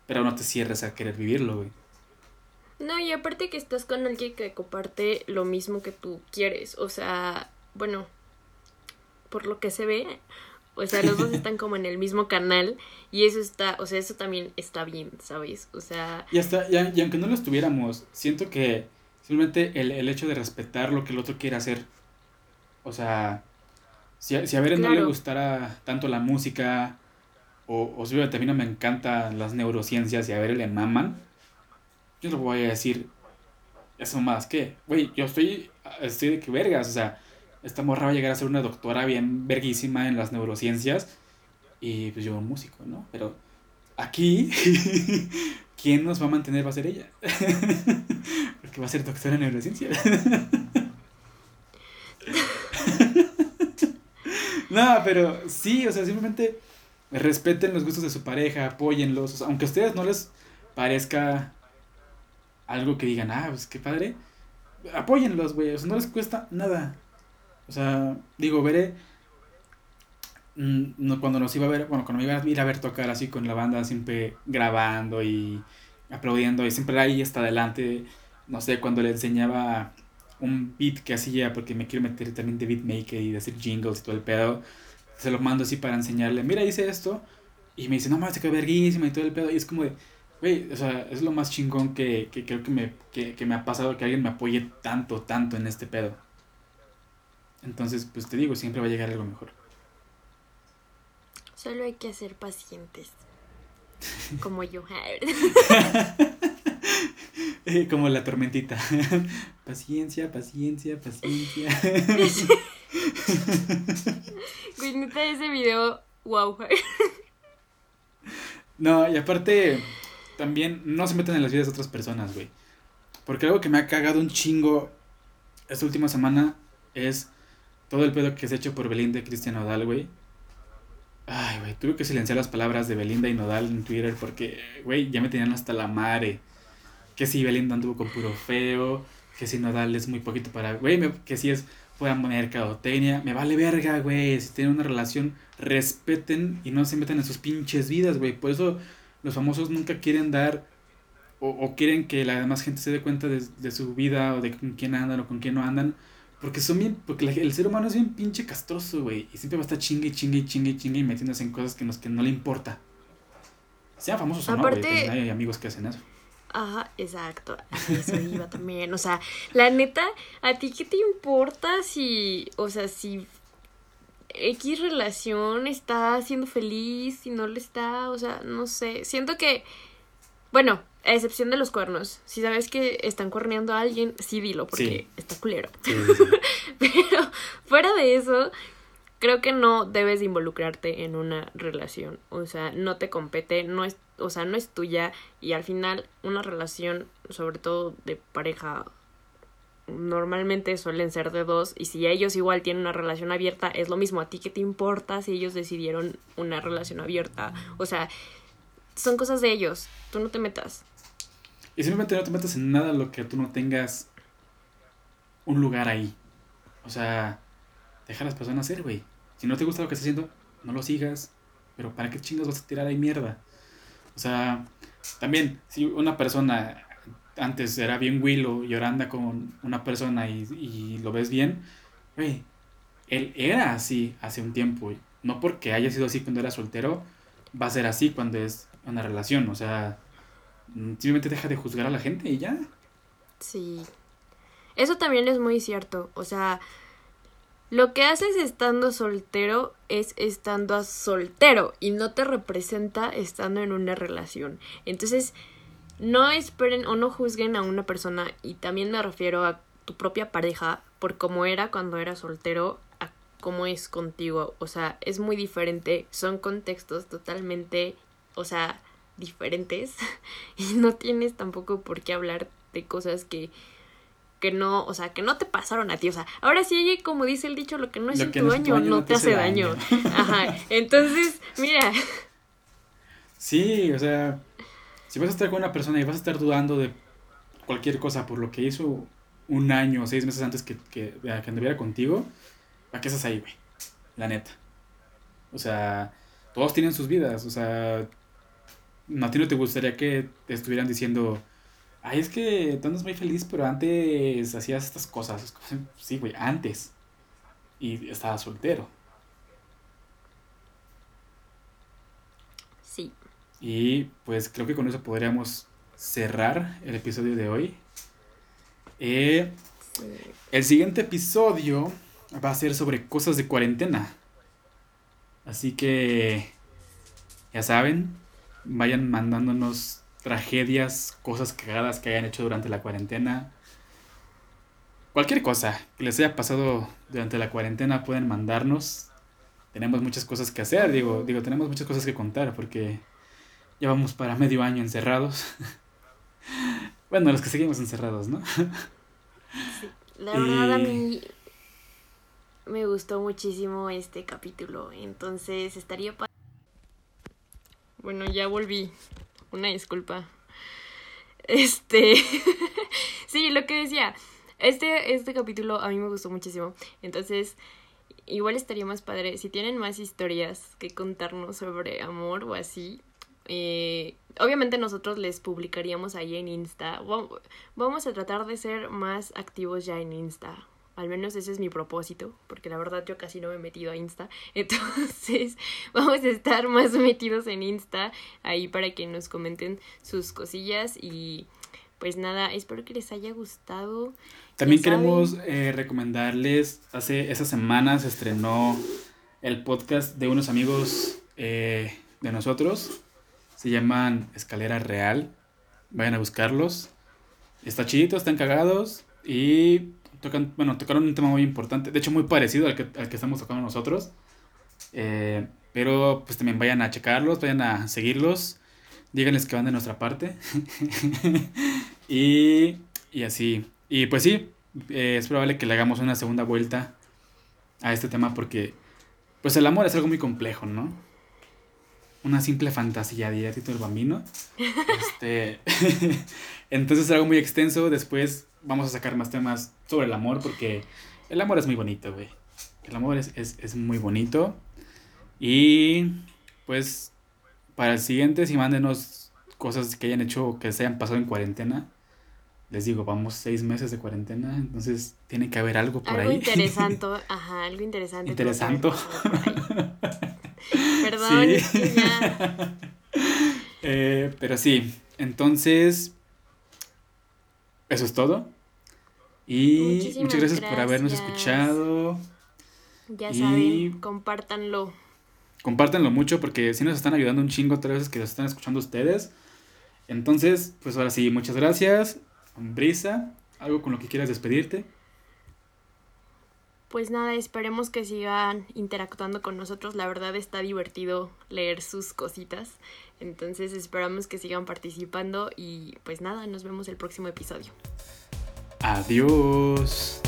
pero no te cierres a querer vivirlo, güey. No, y aparte que estás con alguien que comparte lo mismo que tú quieres, o sea, bueno, por lo que se ve, o sea, los dos están como en el mismo canal y eso está, o sea, eso también está bien, ¿sabes? O sea... Y hasta, y aunque no lo estuviéramos, siento que Simplemente el, el, hecho de respetar lo que el otro quiere hacer. O sea, si, si a ver no le gustara tanto la música, o, o si también me encantan las neurociencias y a ver le maman, yo le voy a decir, eso más que, güey, yo estoy, estoy de que vergas, o sea, esta morra va a llegar a ser una doctora bien verguísima en las neurociencias y pues yo un músico, ¿no? Pero aquí, ¿quién nos va a mantener? Va a ser ella. que va a ser doctora en neurociencia. no, pero sí, o sea, simplemente respeten los gustos de su pareja, apóyenlos, aunque a ustedes no les parezca algo que digan, ah, pues qué padre, apóyenlos, güey, o sea, no les cuesta nada. O sea, digo, veré, cuando nos iba a ver, bueno, cuando me iba a ir a ver tocar así con la banda, siempre grabando y aplaudiendo y siempre ahí hasta adelante no sé, cuando le enseñaba un beat que hacía, porque me quiero meter también de beatmaker y de hacer jingles y todo el pedo, se lo mando así para enseñarle, mira, hice esto, y me dice, no mames, te quedó verguísima y todo el pedo, y es como de, güey, o sea, es lo más chingón que, que creo que me, que, que me ha pasado que alguien me apoye tanto, tanto en este pedo. Entonces, pues te digo, siempre va a llegar algo mejor. Solo hay que ser pacientes. Como yo. Como la tormentita. paciencia, paciencia, paciencia. Güey, neta, ese video, wow. no, y aparte, también no se meten en las vidas de otras personas, güey. Porque algo que me ha cagado un chingo esta última semana es todo el pedo que se ha hecho por Belinda y Cristian Nodal, güey. Ay, güey, tuve que silenciar las palabras de Belinda y Nodal en Twitter porque, güey, ya me tenían hasta la madre. Que si Belinda anduvo con puro feo, que si Nodal es muy poquito para, güey, que si es fuera mercadotecnia, me vale verga, güey. Si tienen una relación, respeten y no se metan en sus pinches vidas, güey. Por eso los famosos nunca quieren dar o, o quieren que la demás gente se dé cuenta de, de, su vida o de con quién andan o con quién no andan. Porque son bien, porque la, el ser humano es bien pinche castroso, güey. Y siempre va a estar chingue, chingue, chingue, chingue y metiéndose en cosas que, nos, que no le importa. Sean famosos o Aparte, no, güey. Hay amigos que hacen eso. Ajá, exacto. A eso iba también. O sea, la neta, ¿a ti qué te importa si, o sea, si X relación está siendo feliz, si no le está, o sea, no sé. Siento que, bueno, a excepción de los cuernos. Si sabes que están cuerneando a alguien, sí dilo, porque Sí. está culero. Sí, sí, sí. Pero fuera de eso, creo que no debes de involucrarte en una relación. O sea, no te compete, no es, o sea, no es tuya. Y al final, una relación, sobre todo de pareja, normalmente suelen ser de dos. Y si ellos igual tienen una relación abierta, es lo mismo. A ti que te importa si ellos decidieron una relación abierta. O sea, son cosas de ellos. Tú no te metas. Y simplemente no te metas en nada lo que tú no tengas un lugar ahí. O sea, deja a las personas ser, güey. Si no te gusta lo que estás haciendo, no lo sigas. Pero ¿para qué chingas vas a tirar ahí mierda? O sea, también, si una persona antes era bien Willow y ahora anda con una persona y, lo ves bien, güey, él era así hace un tiempo. No porque haya sido así cuando era soltero, va a ser así cuando es una relación. O sea, simplemente deja de juzgar a la gente y ya. Sí. Eso también es muy cierto. O sea, lo que haces estando soltero es estando soltero y no te representa estando en una relación. Entonces, no esperen o no juzguen a una persona y también me refiero a tu propia pareja por cómo era cuando era soltero a cómo es contigo. O sea, es muy diferente. Son contextos totalmente, o sea, diferentes y no tienes tampoco por qué hablar de cosas que que no, o sea, que no te pasaron a ti, o sea, ahora sí, como dice el dicho, lo que no es en tu no es en tu daño, daño no te hace daño. Ajá, entonces, mira, Sí, o sea, si vas a estar con una persona y vas a estar dudando de cualquier cosa por lo que hizo un año o seis meses antes que, que, que anduviera contigo, ¿para qué estás ahí, güey? La neta. O sea, todos tienen sus vidas, o sea, a ti no te gustaría que te estuvieran diciendo, ay, es que tú andas muy feliz, pero antes hacías estas cosas. Sí, güey, antes. Y estaba soltero. sí, Y pues creo que con eso podríamos cerrar el episodio de hoy. Eh, sí. el siguiente episodio va a ser sobre cosas de cuarentena. Así que ya saben, vayan mandándonos tragedias, cosas cagadas que hayan hecho durante la cuarentena. Cualquier cosa que les haya pasado durante la cuarentena pueden mandarnos. Tenemos muchas cosas que hacer, digo, digo, tenemos muchas cosas que contar porque ya vamos para medio año encerrados. bueno, los que seguimos encerrados, ¿no? La verdad a mí me gustó muchísimo este capítulo, entonces estaría Bueno, ya volví. Una disculpa. Este Sí, lo que decía, este este capítulo a mí me gustó muchísimo. Entonces, igual estaría más padre si tienen más historias que contarnos sobre amor o así. eh, obviamente nosotros les publicaríamos ahí en Insta. Vam- Vamos a tratar de ser más activos ya en Insta. Al menos ese es mi propósito, porque la verdad yo casi no me he metido a Insta. Entonces vamos a estar más metidos en Insta ahí para que nos comenten sus cosillas y pues nada, espero que les haya gustado. También queremos eh, recomendarles, hace esas semanas se estrenó el podcast de unos amigos eh, de nosotros. Se llaman Escalera Real. Vayan a buscarlos. Está chidito, están cagados y tocan, bueno, tocaron un tema muy importante, de hecho muy parecido al que, al que estamos tocando nosotros. Eh, pero pues también vayan a checarlos, vayan a seguirlos, díganles que van de nuestra parte. y, y así. Y pues sí, eh, es probable que le hagamos una segunda vuelta a este tema porque pues el amor es algo muy complejo, ¿no? Una simple fantasía, diría Tito el Bambino. Este, entonces es algo muy extenso. Después vamos a sacar más temas sobre el amor porque el amor es muy bonito, güey. El amor es, es, muy bonito. Y pues para el siguiente, si mándenos cosas que hayan hecho que se hayan pasado en cuarentena. Les digo, vamos seis meses de cuarentena, entonces tiene que haber algo por ahí. Algo interesante, ajá, algo interesante. Interesante. Perdón, eh, pero sí, entonces, eso es todo. Y muchas gracias, por habernos escuchado. Ya saben, compártanlo. Compártanlo mucho porque si nos están ayudando un chingo otra vez que los están escuchando ustedes. Entonces, pues ahora sí, muchas gracias. Brisa, algo con lo que quieras despedirte. Pues nada, esperemos que sigan interactuando con nosotros. La verdad está divertido leer sus cositas. Entonces esperamos que sigan participando y pues nada, nos vemos el próximo episodio. Adiós.